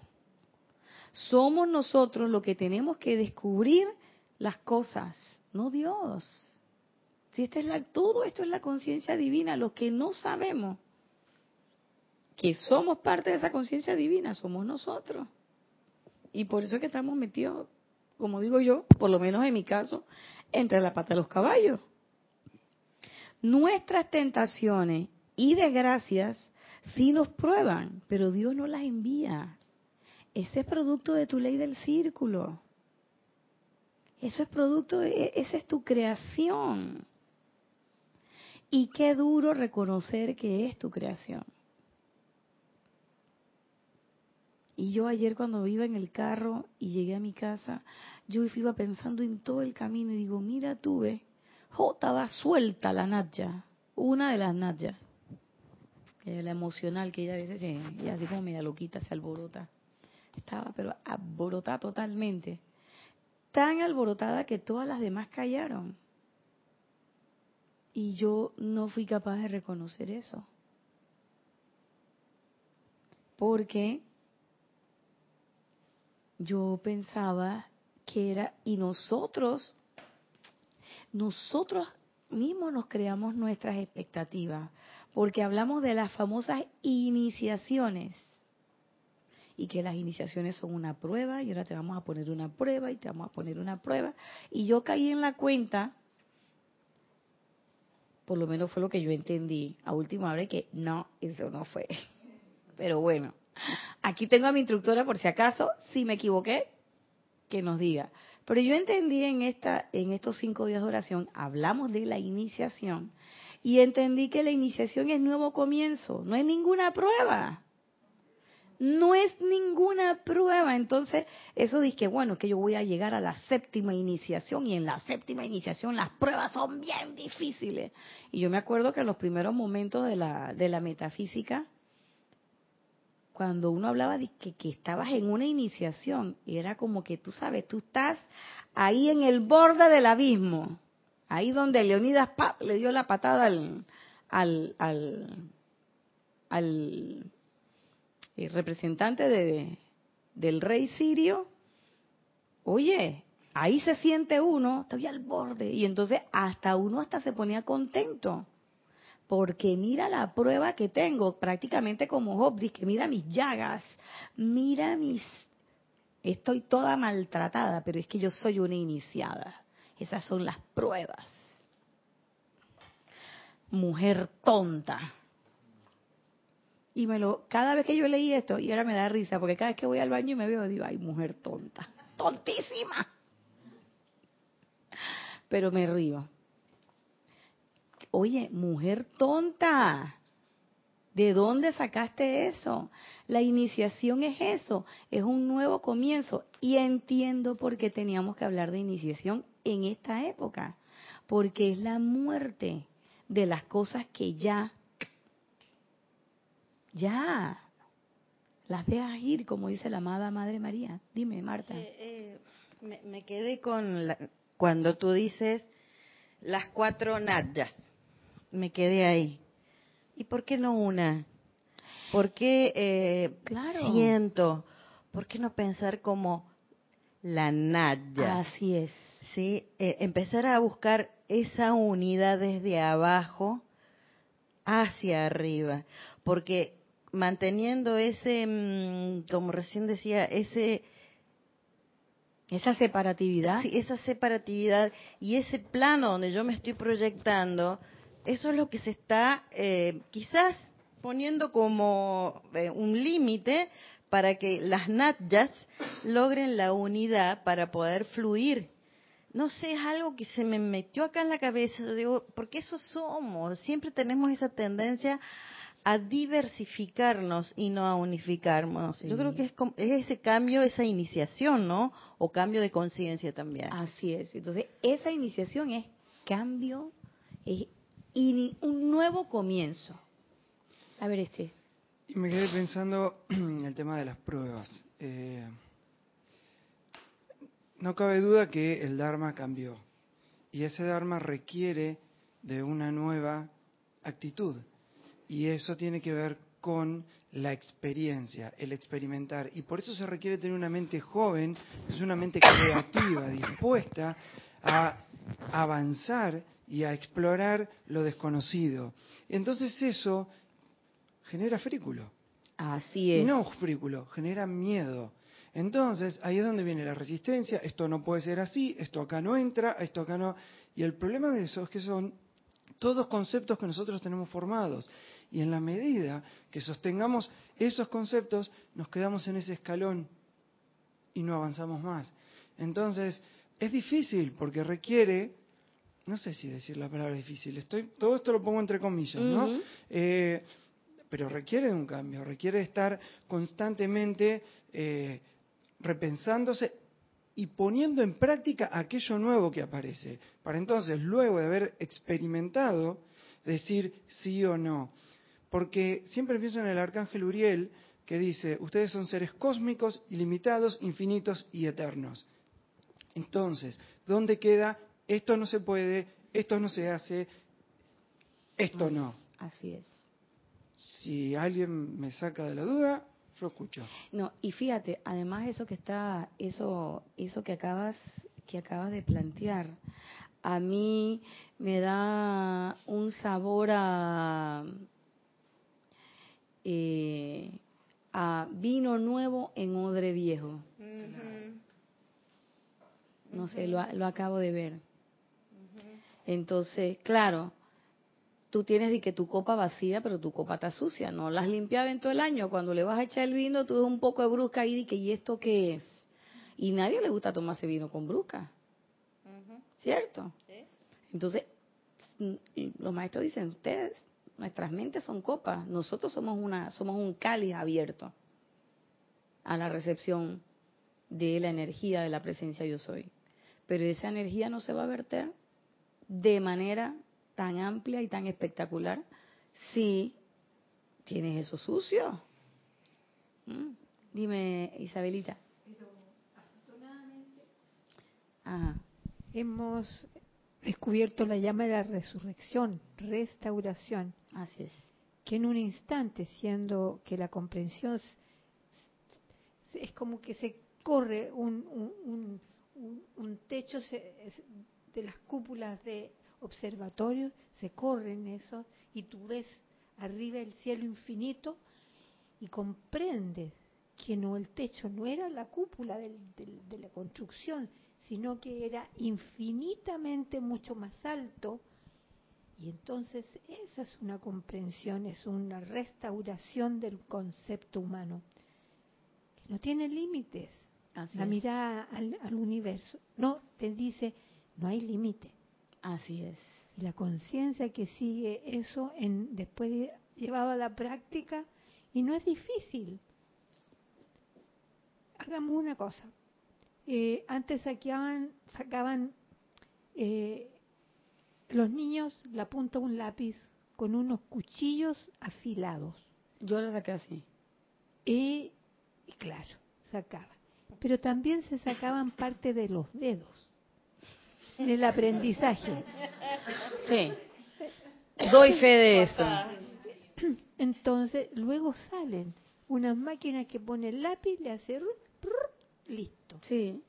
Somos nosotros los que tenemos que descubrir las cosas, no Dios. Si esta es la, todo esto es la conciencia divina, lo que no sabemos que somos parte de esa conciencia divina, somos nosotros. Y por eso es que estamos metidos, como digo yo, por lo menos en mi caso, entre la pata de los caballos. Nuestras tentaciones y desgracias sí nos prueban, pero Dios no las envía. Ese es producto de tu ley del círculo. Eso es producto de, esa es tu creación. Y qué duro reconocer que es tu creación. Y yo ayer cuando iba en el carro y llegué a mi casa, yo iba pensando en todo el camino y digo, mira tú, ve, va suelta la Natya, una de las Natya, la emocional que ella a veces, ella así como media loquita se alborota. Estaba pero alborotada totalmente. Tan alborotada que todas las demás callaron. Y yo no fui capaz de reconocer eso. Porque yo pensaba que era, y nosotros, nosotros mismos nos creamos nuestras expectativas, porque hablamos de las famosas iniciaciones, y que las iniciaciones son una prueba, y ahora te vamos a poner una prueba, y te vamos a poner una prueba, y yo caí en la cuenta, por lo menos fue lo que yo entendí a última hora, que no, eso no fue. Pero bueno, Aquí tengo a mi instructora por si acaso, si me equivoqué, que nos diga. Pero yo entendí en esta, en estos cinco días de oración, hablamos de la iniciación y entendí que la iniciación es nuevo comienzo, no es ninguna prueba. No es ninguna prueba. Entonces, eso dice que bueno, que yo voy a llegar a la séptima iniciación y en la séptima iniciación las pruebas son bien difíciles. Y yo me acuerdo que en los primeros momentos de la, de la metafísica, cuando uno hablaba de que, estabas en una iniciación, era como que tú sabes, tú estás ahí en el borde del abismo, ahí donde Leonidas le dio la patada al, al, al, eh, representante de, del rey sirio. Oye, ahí se siente uno, estoy al borde, y entonces hasta uno hasta se ponía contento porque mira la prueba que tengo, prácticamente como Job, dice, mira mis llagas, mira mis... Estoy toda maltratada, pero es que yo soy una iniciada. Esas son las pruebas. Mujer tonta. Y me lo, cada vez que yo leí esto, y ahora me da risa, porque cada vez que voy al baño y me veo, digo, ay, mujer tonta, tontísima. Pero me río. Oye, mujer tonta, ¿de dónde sacaste eso? La iniciación es eso, es un nuevo comienzo. Y entiendo por qué teníamos que hablar de iniciación en esta época, porque es la muerte de las cosas que ya ya, las dejas ir, como dice la amada Madre María. Dime, Marta. Eh, eh, me, quedé con cuando tú dices las cuatro nadjas. Me quedé ahí. ¿Y por qué no una? ¿Por qué eh, claro. siento? ¿Por qué no pensar como la nadja? Así es. Sí, empezar a buscar esa unidad desde abajo hacia arriba, porque manteniendo ese, mm, como recién decía, ese esa separatividad. Sí, esa separatividad y ese plano donde yo me estoy proyectando, eso es lo que se está eh, quizás poniendo como eh, un límite para que las natyas logren la unidad para poder fluir. No sé, es algo que se me metió acá en la cabeza, digo, porque eso somos, siempre tenemos esa tendencia a diversificarnos y no a unificarnos. Yo creo que es, ese cambio, esa iniciación, ¿no? O cambio de conciencia también. Así es. Entonces, esa iniciación es cambio, es un nuevo comienzo. A ver, este. Y me quedé pensando en el tema de las pruebas. Eh, no cabe duda que el Dharma cambió. Y ese Dharma requiere de una nueva actitud y eso tiene que ver con la experiencia, el experimentar. Y por eso se requiere tener una mente joven, es una mente creativa, dispuesta a avanzar y a explorar lo desconocido. Entonces eso genera frículo. Así es. Y no frículo, genera miedo. Entonces, ahí es donde viene la resistencia, esto no puede ser así, esto acá no entra, esto acá no. Y el problema de eso es que son todos conceptos que nosotros tenemos formados. Y en la medida que sostengamos esos conceptos, nos quedamos en ese escalón y no avanzamos más. Entonces, es difícil porque requiere, no sé si decir la palabra difícil, estoy, todo esto lo pongo entre comillas, ¿no? Eh, pero requiere de un cambio, requiere de estar constantemente eh, repensándose y poniendo en práctica aquello nuevo que aparece, para entonces, luego de haber experimentado, decir sí o no. Porque siempre pienso en el arcángel Uriel que dice, ustedes son seres cósmicos, ilimitados, infinitos y eternos. Entonces, ¿dónde queda? Esto no se puede, esto no se hace, esto no. Así es. Si alguien me saca de la duda, yo escucho. No, y fíjate, además eso que está, eso, eso que acabas, que acabas de plantear, a mí me da un sabor a eh, a vino nuevo en odre viejo. No sé, lo, acabo de ver. Entonces, claro, tú tienes de que tu copa vacía, pero tu copa está sucia, no la has limpiado en todo el año. Cuando le vas a echar el vino, tú ves un poco de brusca y que ¿y esto qué es? Y nadie le gusta tomarse vino con brusca. ¿Cierto? Entonces, los maestros dicen, ustedes Nuestras mentes son copas, nosotros somos una somos un cáliz abierto a la recepción de la energía de la presencia yo soy. Pero esa energía no se va a verter de manera tan amplia y tan espectacular si tienes eso sucio. ¿Mm? Dime, Isabelita. Pero afortunadamente hemos descubierto la llama de la resurrección, restauración. Que en un instante, siendo que la comprensión es como que se corre un, un, techo de las cúpulas de observatorios, se corren eso y tú ves arriba el cielo infinito y comprendes que no el techo no era la cúpula de la construcción, sino que era infinitamente mucho más alto. Y entonces esa es una comprensión, es una restauración del concepto humano, que no tiene límites. Así la es. mirada al, al universo no te dice, no hay límite. Así es. Y la conciencia que sigue eso, en, después de, llevado a la práctica, y no es difícil. Hagamos una cosa. Eh, antes saqueaban, sacaban eh, los niños la punta de un lápiz con unos cuchillos afilados. Yo lo saqué así. Y, y claro, sacaban. Pero también se sacaban parte de los dedos en el aprendizaje. Sí. Doy fe de eso. Entonces, luego salen unas máquinas que pone el lápiz, le hace listo. Sí.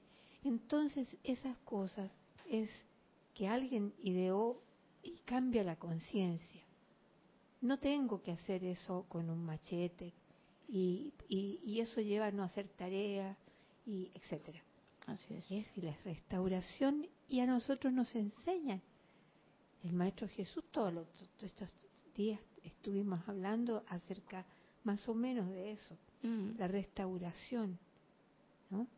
Entonces, esas cosas es que alguien ideó y cambia la conciencia. No tengo que hacer eso con un machete y, y, y eso lleva a no hacer tarea y etcétera. Así es. Es la restauración y a nosotros nos enseñan. El Maestro Jesús todos los- todos estos días estuvimos hablando acerca más o menos de eso, Mm. la restauración, ¿no?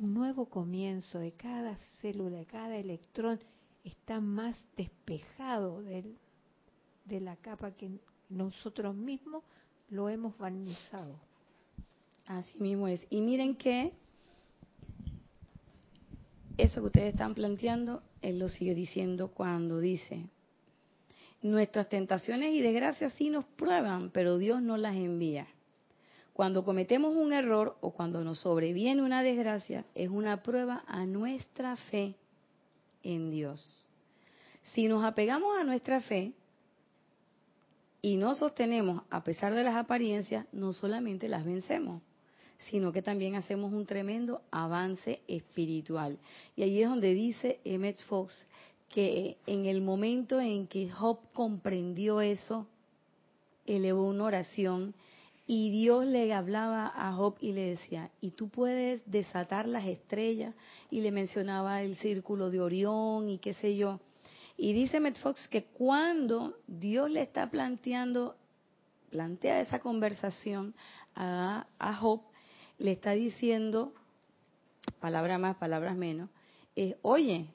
Un nuevo comienzo de cada célula, de cada electrón está más despejado del- de la capa que nosotros mismos lo hemos barnizado. Así mismo es. Y miren que eso que ustedes están planteando, él lo sigue diciendo cuando dice, nuestras tentaciones y desgracias sí nos prueban, pero Dios no las envía. Cuando cometemos un error o cuando nos sobreviene una desgracia, es una prueba a nuestra fe en Dios. Si nos apegamos a nuestra fe y no sostenemos a pesar de las apariencias, no solamente las vencemos, sino que también hacemos un tremendo avance espiritual. Y ahí es donde dice Emmett Fox que en el momento en que Job comprendió eso, elevó una oración y Dios le hablaba a Job y le decía, y tú puedes desatar las estrellas, y le mencionaba el círculo de Orión y qué sé yo. Y dice Emmett Fox que cuando Dios le está planteando, plantea esa conversación a, a Job, le está diciendo, palabra más, palabras menos, eh, oye,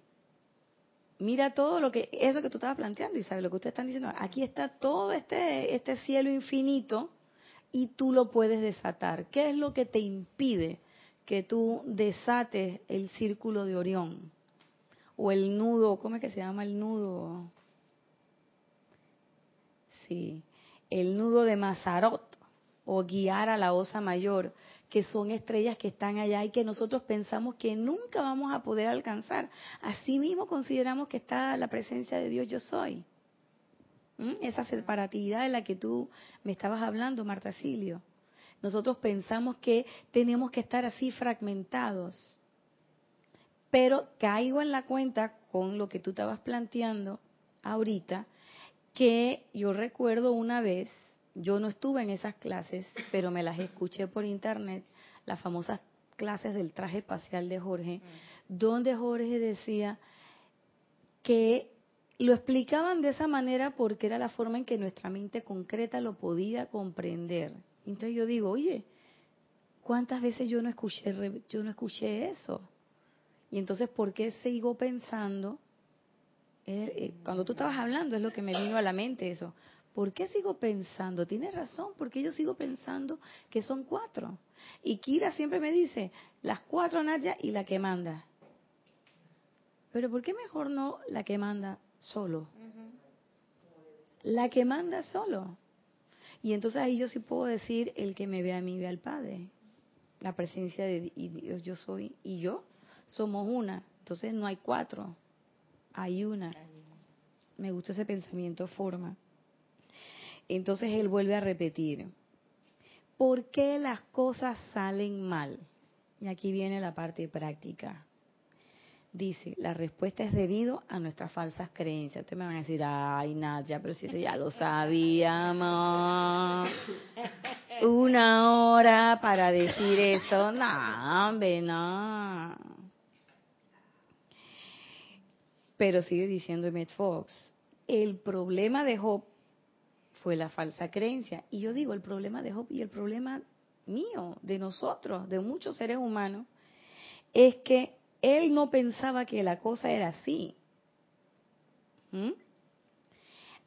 mira todo lo que, eso que tú estabas planteando, y lo que ustedes están diciendo, aquí está todo este, este cielo infinito y tú lo puedes desatar. ¿Qué es lo que te impide que tú desates el círculo de Orión? O el nudo, ¿cómo es que se llama el nudo? Sí, el nudo de Mazarot, o guiar a la osa mayor, que son estrellas que están allá y que nosotros pensamos que nunca vamos a poder alcanzar. Asimismo consideramos que está la presencia de Dios yo soy. ¿Mm? Esa separatividad de la que tú me estabas hablando, Marta Silio. Nosotros pensamos que tenemos que estar así fragmentados. Pero caigo en la cuenta con lo que tú estabas planteando ahorita, que yo recuerdo una vez, yo no estuve en esas clases, pero me las escuché por internet, las famosas clases del traje espacial de Jorge, donde Jorge decía que lo explicaban de esa manera porque era la forma en que nuestra mente concreta lo podía comprender. Entonces yo digo, oye, ¿cuántas veces yo no escuché, yo no escuché eso? Y entonces, ¿por qué sigo pensando? Eh, eh, cuando tú estabas hablando es lo que me vino a la mente eso. ¿Por qué sigo pensando? Tienes razón, porque yo sigo pensando que son cuatro. Y Kira siempre me dice, las cuatro Nadia y la que manda. Pero ¿por qué mejor no la que manda solo? La que manda solo. Y entonces ahí yo sí puedo decir, el que me ve a mí ve al Padre. La presencia de y Dios yo soy y yo somos una. Entonces no hay cuatro, hay una. Me gusta ese pensamiento forma. Entonces él vuelve a repetir, ¿por qué las cosas salen mal? Y aquí viene la parte práctica dice, la respuesta es debido a nuestras falsas creencias. Ustedes me van a decir, ay, Nadia, pero si eso ya lo sabíamos. Una hora para decir eso. No, hombre. Pero sigue diciendo Emmett Fox, el problema de Job fue la falsa creencia. Y yo digo, el problema de Job y el problema mío, de nosotros, de muchos seres humanos, es que él no pensaba que la cosa era así. ¿Mm?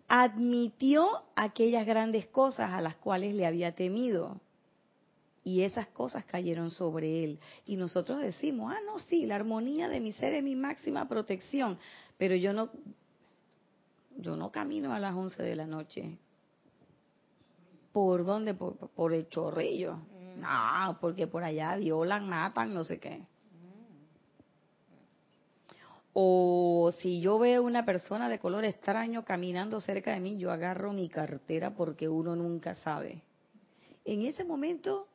Admitió aquellas grandes cosas a las cuales le había temido. Y esas cosas cayeron sobre él. Y nosotros decimos, ah, no, sí, la armonía de mi ser es mi máxima protección. Pero yo no, yo no camino a las 11 de la noche. ¿Por dónde? Por, el chorrillo. Mm. No, porque por allá violan, matan, no sé qué. O si yo veo una persona de color extraño caminando cerca de mí, yo agarro mi cartera porque uno nunca sabe. En ese momento,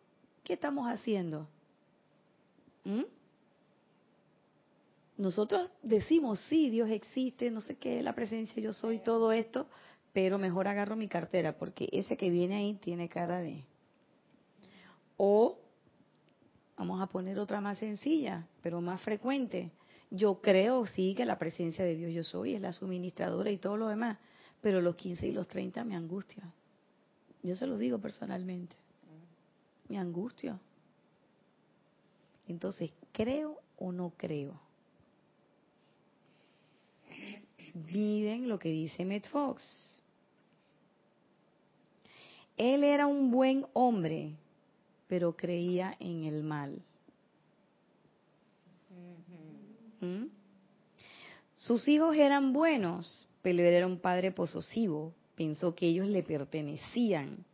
¿qué estamos haciendo? ¿Mm? Nosotros decimos, sí, Dios existe, no sé qué, la presencia, yo soy, todo esto, pero mejor agarro mi cartera porque ese que viene ahí tiene cara de... O vamos a poner otra más sencilla, pero más frecuente. Yo creo, sí, que la presencia de Dios yo soy, es la suministradora y todo lo demás, pero los 15 y los 30 me angustia. Yo se los digo personalmente. Me angustia. Entonces, ¿creo o no creo? Miren lo que dice Matt Fox. Él era un buen hombre, pero creía en el mal. ¿Mm? Sus hijos eran buenos, pero era un padre posesivo. Pensó que ellos le pertenecían.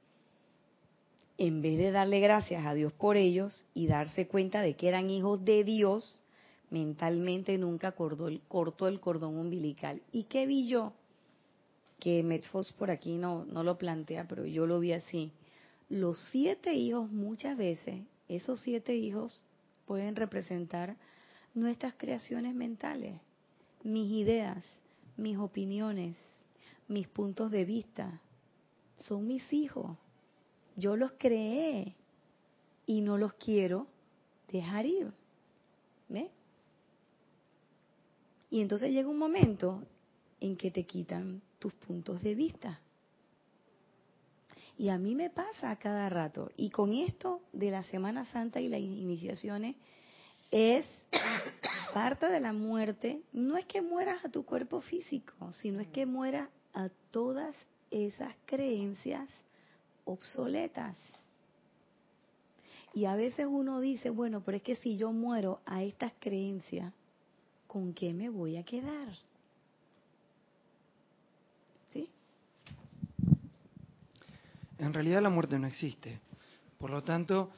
En vez de darle gracias a Dios por ellos y darse cuenta de que eran hijos de Dios, mentalmente nunca cortó el, cortó el cordón umbilical. ¿Y qué vi yo? Que Metfos por aquí no, no lo plantea, pero yo lo vi así. Los siete hijos muchas veces, esos siete hijos pueden representar nuestras creaciones mentales, mis ideas, mis opiniones, mis puntos de vista. Son mis hijos. Yo los creé y no los quiero dejar ir. ¿Ve? Y entonces llega un momento en que te quitan tus puntos de vista. Y a mí me pasa a cada rato. Y con esto de la Semana Santa y las iniciaciones, es parte de la muerte, no es que mueras a tu cuerpo físico, sino es que mueras a todas esas creencias obsoletas. Y a veces uno dice, bueno, pero es que si yo muero a estas creencias, ¿con qué me voy a quedar? ¿Sí? En realidad la muerte no existe. Por lo tanto,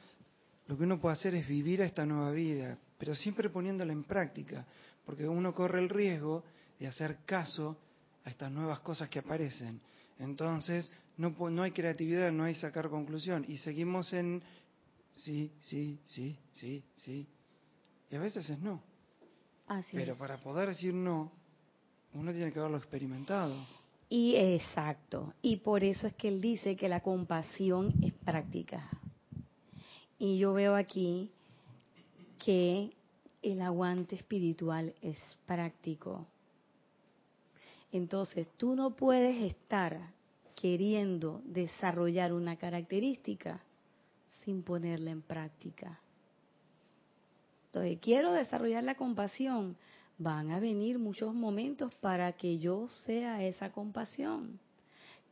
lo que uno puede hacer es vivir esta nueva vida, pero siempre poniéndola en práctica, porque uno corre el riesgo de hacer caso a estas nuevas cosas que aparecen. Entonces, no, no hay creatividad, no hay sacar conclusión, y seguimos en sí, sí, sí, sí, sí, y a veces es no. Pero para poder decir no, uno tiene que haberlo experimentado. Y exacto, y por eso es que él dice que la compasión es práctica. Y yo veo aquí que el aguante espiritual es práctico. Entonces, tú no puedes estar queriendo desarrollar una característica sin ponerla en práctica. Entonces, quiero desarrollar la compasión. Van a venir muchos momentos para que yo sea esa compasión.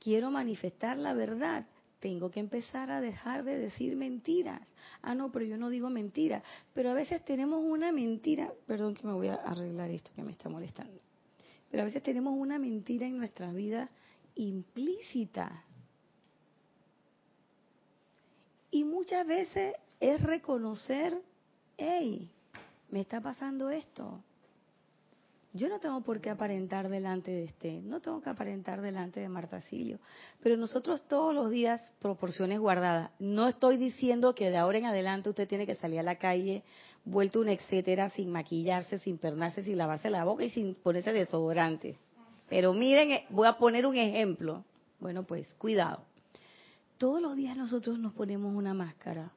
Quiero manifestar la verdad tengo que empezar a dejar de decir mentiras. Ah, no, pero yo no digo mentiras. Pero a veces tenemos una mentira, perdón que me voy a arreglar esto que me está molestando. Pero a veces tenemos una mentira en nuestra vida implícita. Y muchas veces es reconocer, hey, me está pasando esto. Yo no tengo por qué aparentar delante de este, no tengo que aparentar delante de Marta Silio, pero nosotros todos los días proporciones guardadas. No estoy diciendo que de ahora en adelante usted tiene que salir a la calle vuelto un etcétera sin maquillarse, sin pernarse, sin lavarse la boca y sin ponerse desodorante. Pero miren, eh, voy a poner un ejemplo. Bueno, pues cuidado. Todos los días nosotros nos ponemos una máscara.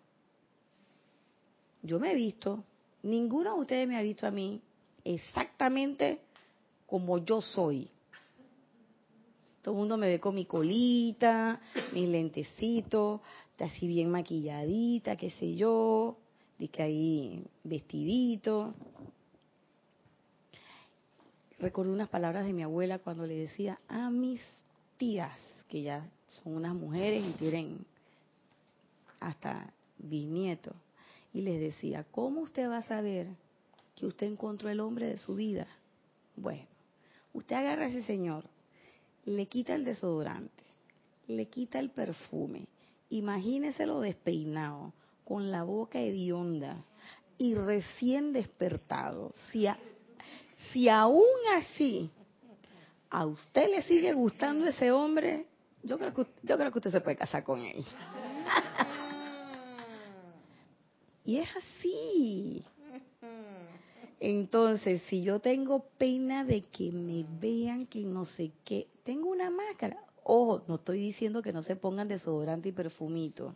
Yo me he visto, ninguno de ustedes me ha visto a mí exactamente como yo soy. Todo el mundo me ve con mi colita, mis lentecitos, así bien maquilladita, qué sé yo, de que ahí vestidito. Recuerdo unas palabras de mi abuela cuando le decía a mis tías, que ya son unas mujeres y tienen hasta bisnietos, y les decía, ¿cómo usted va a saber que usted encontró el hombre de su vida? Bueno, usted agarra a ese señor, le quita el desodorante, le quita el perfume, imagíneselo despeinado, con la boca hedionda y recién despertado. Si, si aún así a usted le sigue gustando ese hombre, yo creo que, yo creo que usted se puede casar con él. y es así. Entonces, si yo tengo pena de que me vean que no sé qué, tengo una máscara. Ojo, no estoy diciendo que no se pongan desodorante y perfumito.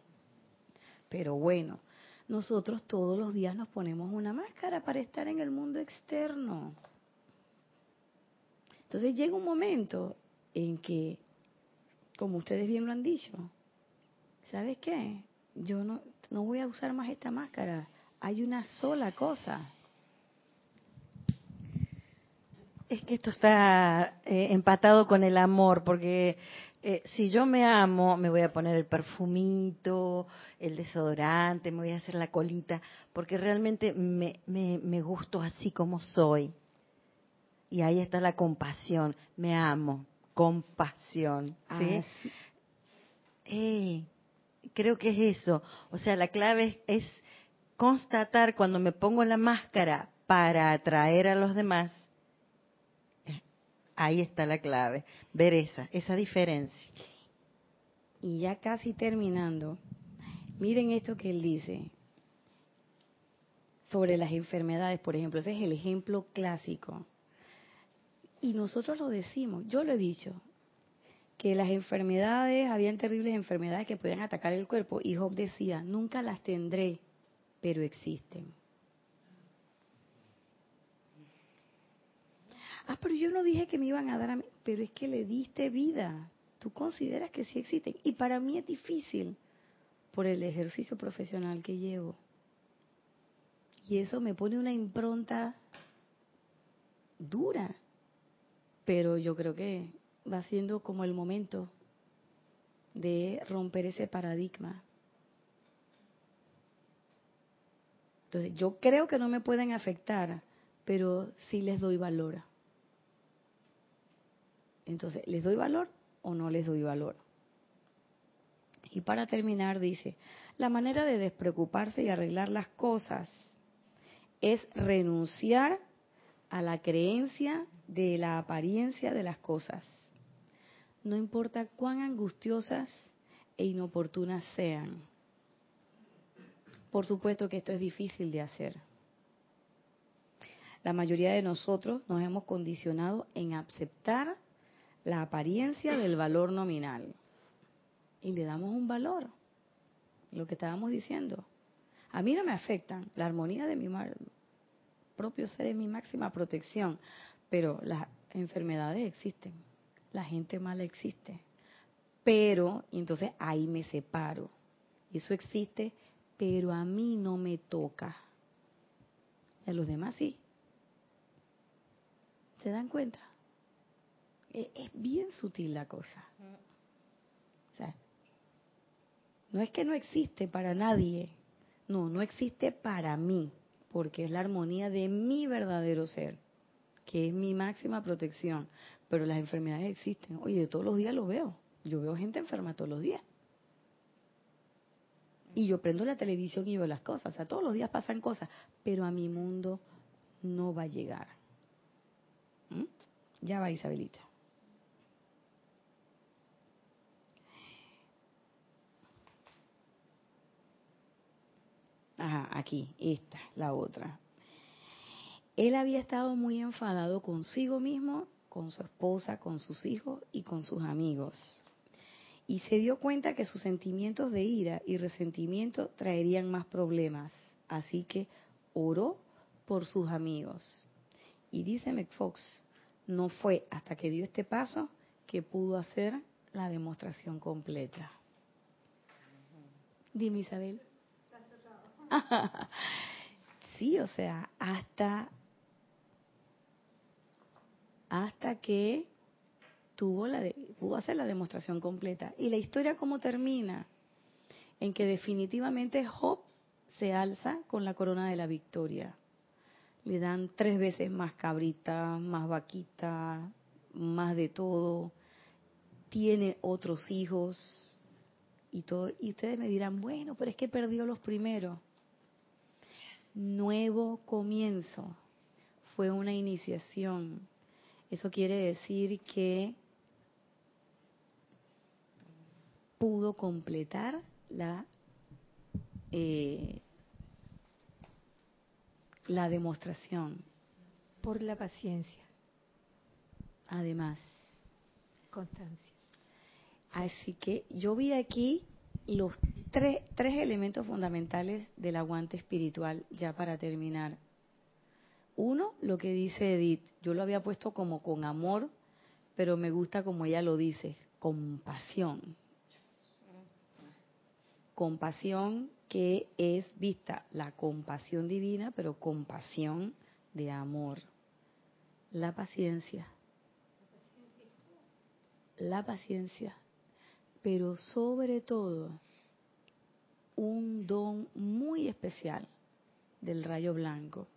Pero bueno, nosotros todos los días nos ponemos una máscara para estar en el mundo externo. Entonces llega un momento en que, como ustedes bien lo han dicho, ¿sabes qué? Yo no, no voy a usar más esta máscara. Hay una sola cosa. Es que esto está eh, empatado con el amor, porque eh, si yo me amo, me voy a poner el perfumito, el desodorante, me voy a hacer la colita, porque realmente me, me, me gusto así como soy. Y ahí está la compasión. Me amo. Compasión. ¿sí? Eh, creo que es eso. O sea, la clave es, es constatar cuando me pongo la máscara para atraer a los demás. Ahí está la clave. Ver esa, esa diferencia. Y ya casi terminando, miren esto que él dice sobre las enfermedades, por ejemplo, ese es el ejemplo clásico. Y nosotros lo decimos, yo lo he dicho, que las enfermedades, habían terribles enfermedades que podían atacar el cuerpo, y Job decía, nunca las tendré, pero existen. Ah, pero yo no dije que me iban a dar a mí, pero es que le diste vida. Tú consideras que sí existen. Y para mí es difícil por el ejercicio profesional que llevo. Y eso me pone una impronta dura. Pero yo creo que va siendo como el momento de romper ese paradigma. Entonces, yo creo que no me pueden afectar, pero sí les doy valor. Entonces, ¿les doy valor o no les doy valor? Y para terminar, dice, la manera de despreocuparse y arreglar las cosas es renunciar a la creencia de la apariencia de las cosas. No importa cuán angustiosas e inoportunas sean. Por supuesto que esto es difícil de hacer. La mayoría de nosotros nos hemos condicionado en aceptar la apariencia del valor nominal. Y le damos un valor. Lo que estábamos diciendo. A mí no me afectan. La armonía de mi propio ser es mi máxima protección. Pero las enfermedades existen. La gente mala existe. Pero, y entonces ahí me separo. Eso existe, pero a mí no me toca. A los demás sí. ¿Se dan cuenta? Es bien sutil la cosa. O sea, no es que no existe para nadie. No, no existe para mí, porque es la armonía de mi verdadero ser, que es mi máxima protección. Pero las enfermedades existen. Oye, todos los días lo veo. Yo veo gente enferma todos los días. Y yo prendo la televisión y veo las cosas. O sea, todos los días pasan cosas. Pero a mi mundo no va a llegar. ¿Mm? Ya va, Isabelita. Ajá, aquí, esta, la otra. Él había estado muy enfadado consigo mismo, con su esposa, con sus hijos y con sus amigos. Y se dio cuenta que sus sentimientos de ira y resentimiento traerían más problemas. Así que oró por sus amigos. Y dice McFox, no fue hasta que dio este paso que pudo hacer la demostración completa. Dime, Isabel. sí, o sea, hasta hasta que tuvo la pudo hacer la demostración completa. ¿Y la historia cómo termina? En que definitivamente Job se alza con la corona de la victoria. Le dan tres veces más cabrita, más vaquita, más de todo. Tiene otros hijos y todo. Y ustedes me dirán, bueno, pero es que perdió los primeros. Nuevo comienzo. Fue una iniciación eso quiere decir que pudo completar la eh, la demostración por la paciencia. Además, constancia. Así que yo vi aquí los tres, tres elementos fundamentales del aguante espiritual ya para terminar. Uno, lo que dice Edith, yo lo había puesto como con amor, pero me gusta como ella lo dice, compasión. Compasión que es vista la compasión divina, pero compasión de amor. La paciencia. La paciencia. Pero sobre todo, un don muy especial del rayo blanco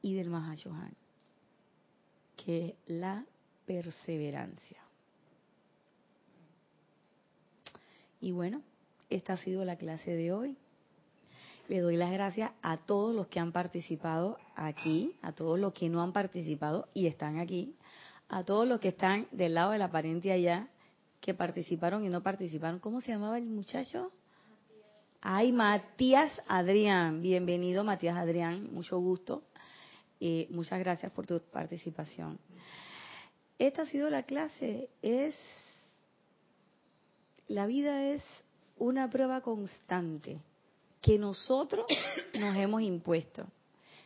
y del Mahashohan, que es la perseverancia. Y bueno, esta ha sido la clase de hoy. Le doy las gracias a todos los que han participado aquí, a todos los que no han participado y están aquí, a todos los que están del lado de la pariente allá, que participaron y no participaron. ¿Cómo se llamaba el muchacho? Ay, Matías Adrián. Bienvenido, Matías Adrián. Mucho gusto. Eh, muchas gracias por tu participación. Esta ha sido la clase. Es la vida es una prueba constante que nosotros nos hemos impuesto.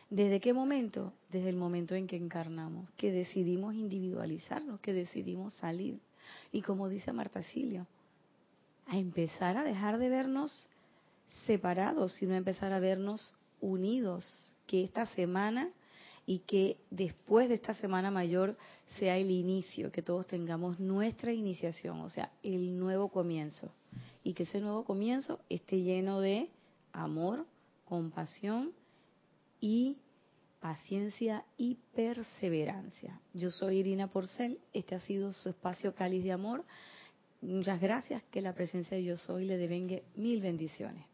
¿Desde qué momento? Desde el momento en que encarnamos, que decidimos individualizarnos, que decidimos salir. Y como dice Marta Silio, a empezar a dejar de vernos separados, sino empezar a vernos unidos. Que esta semana y que después de esta Semana Mayor sea el inicio, que todos tengamos nuestra iniciación, o sea, el nuevo comienzo. Y que ese nuevo comienzo esté lleno de amor, compasión y paciencia y perseverancia. Yo soy Irina Porcel, este ha sido su espacio cáliz de amor. Muchas gracias, que la presencia de Yo Soy le devengue mil bendiciones.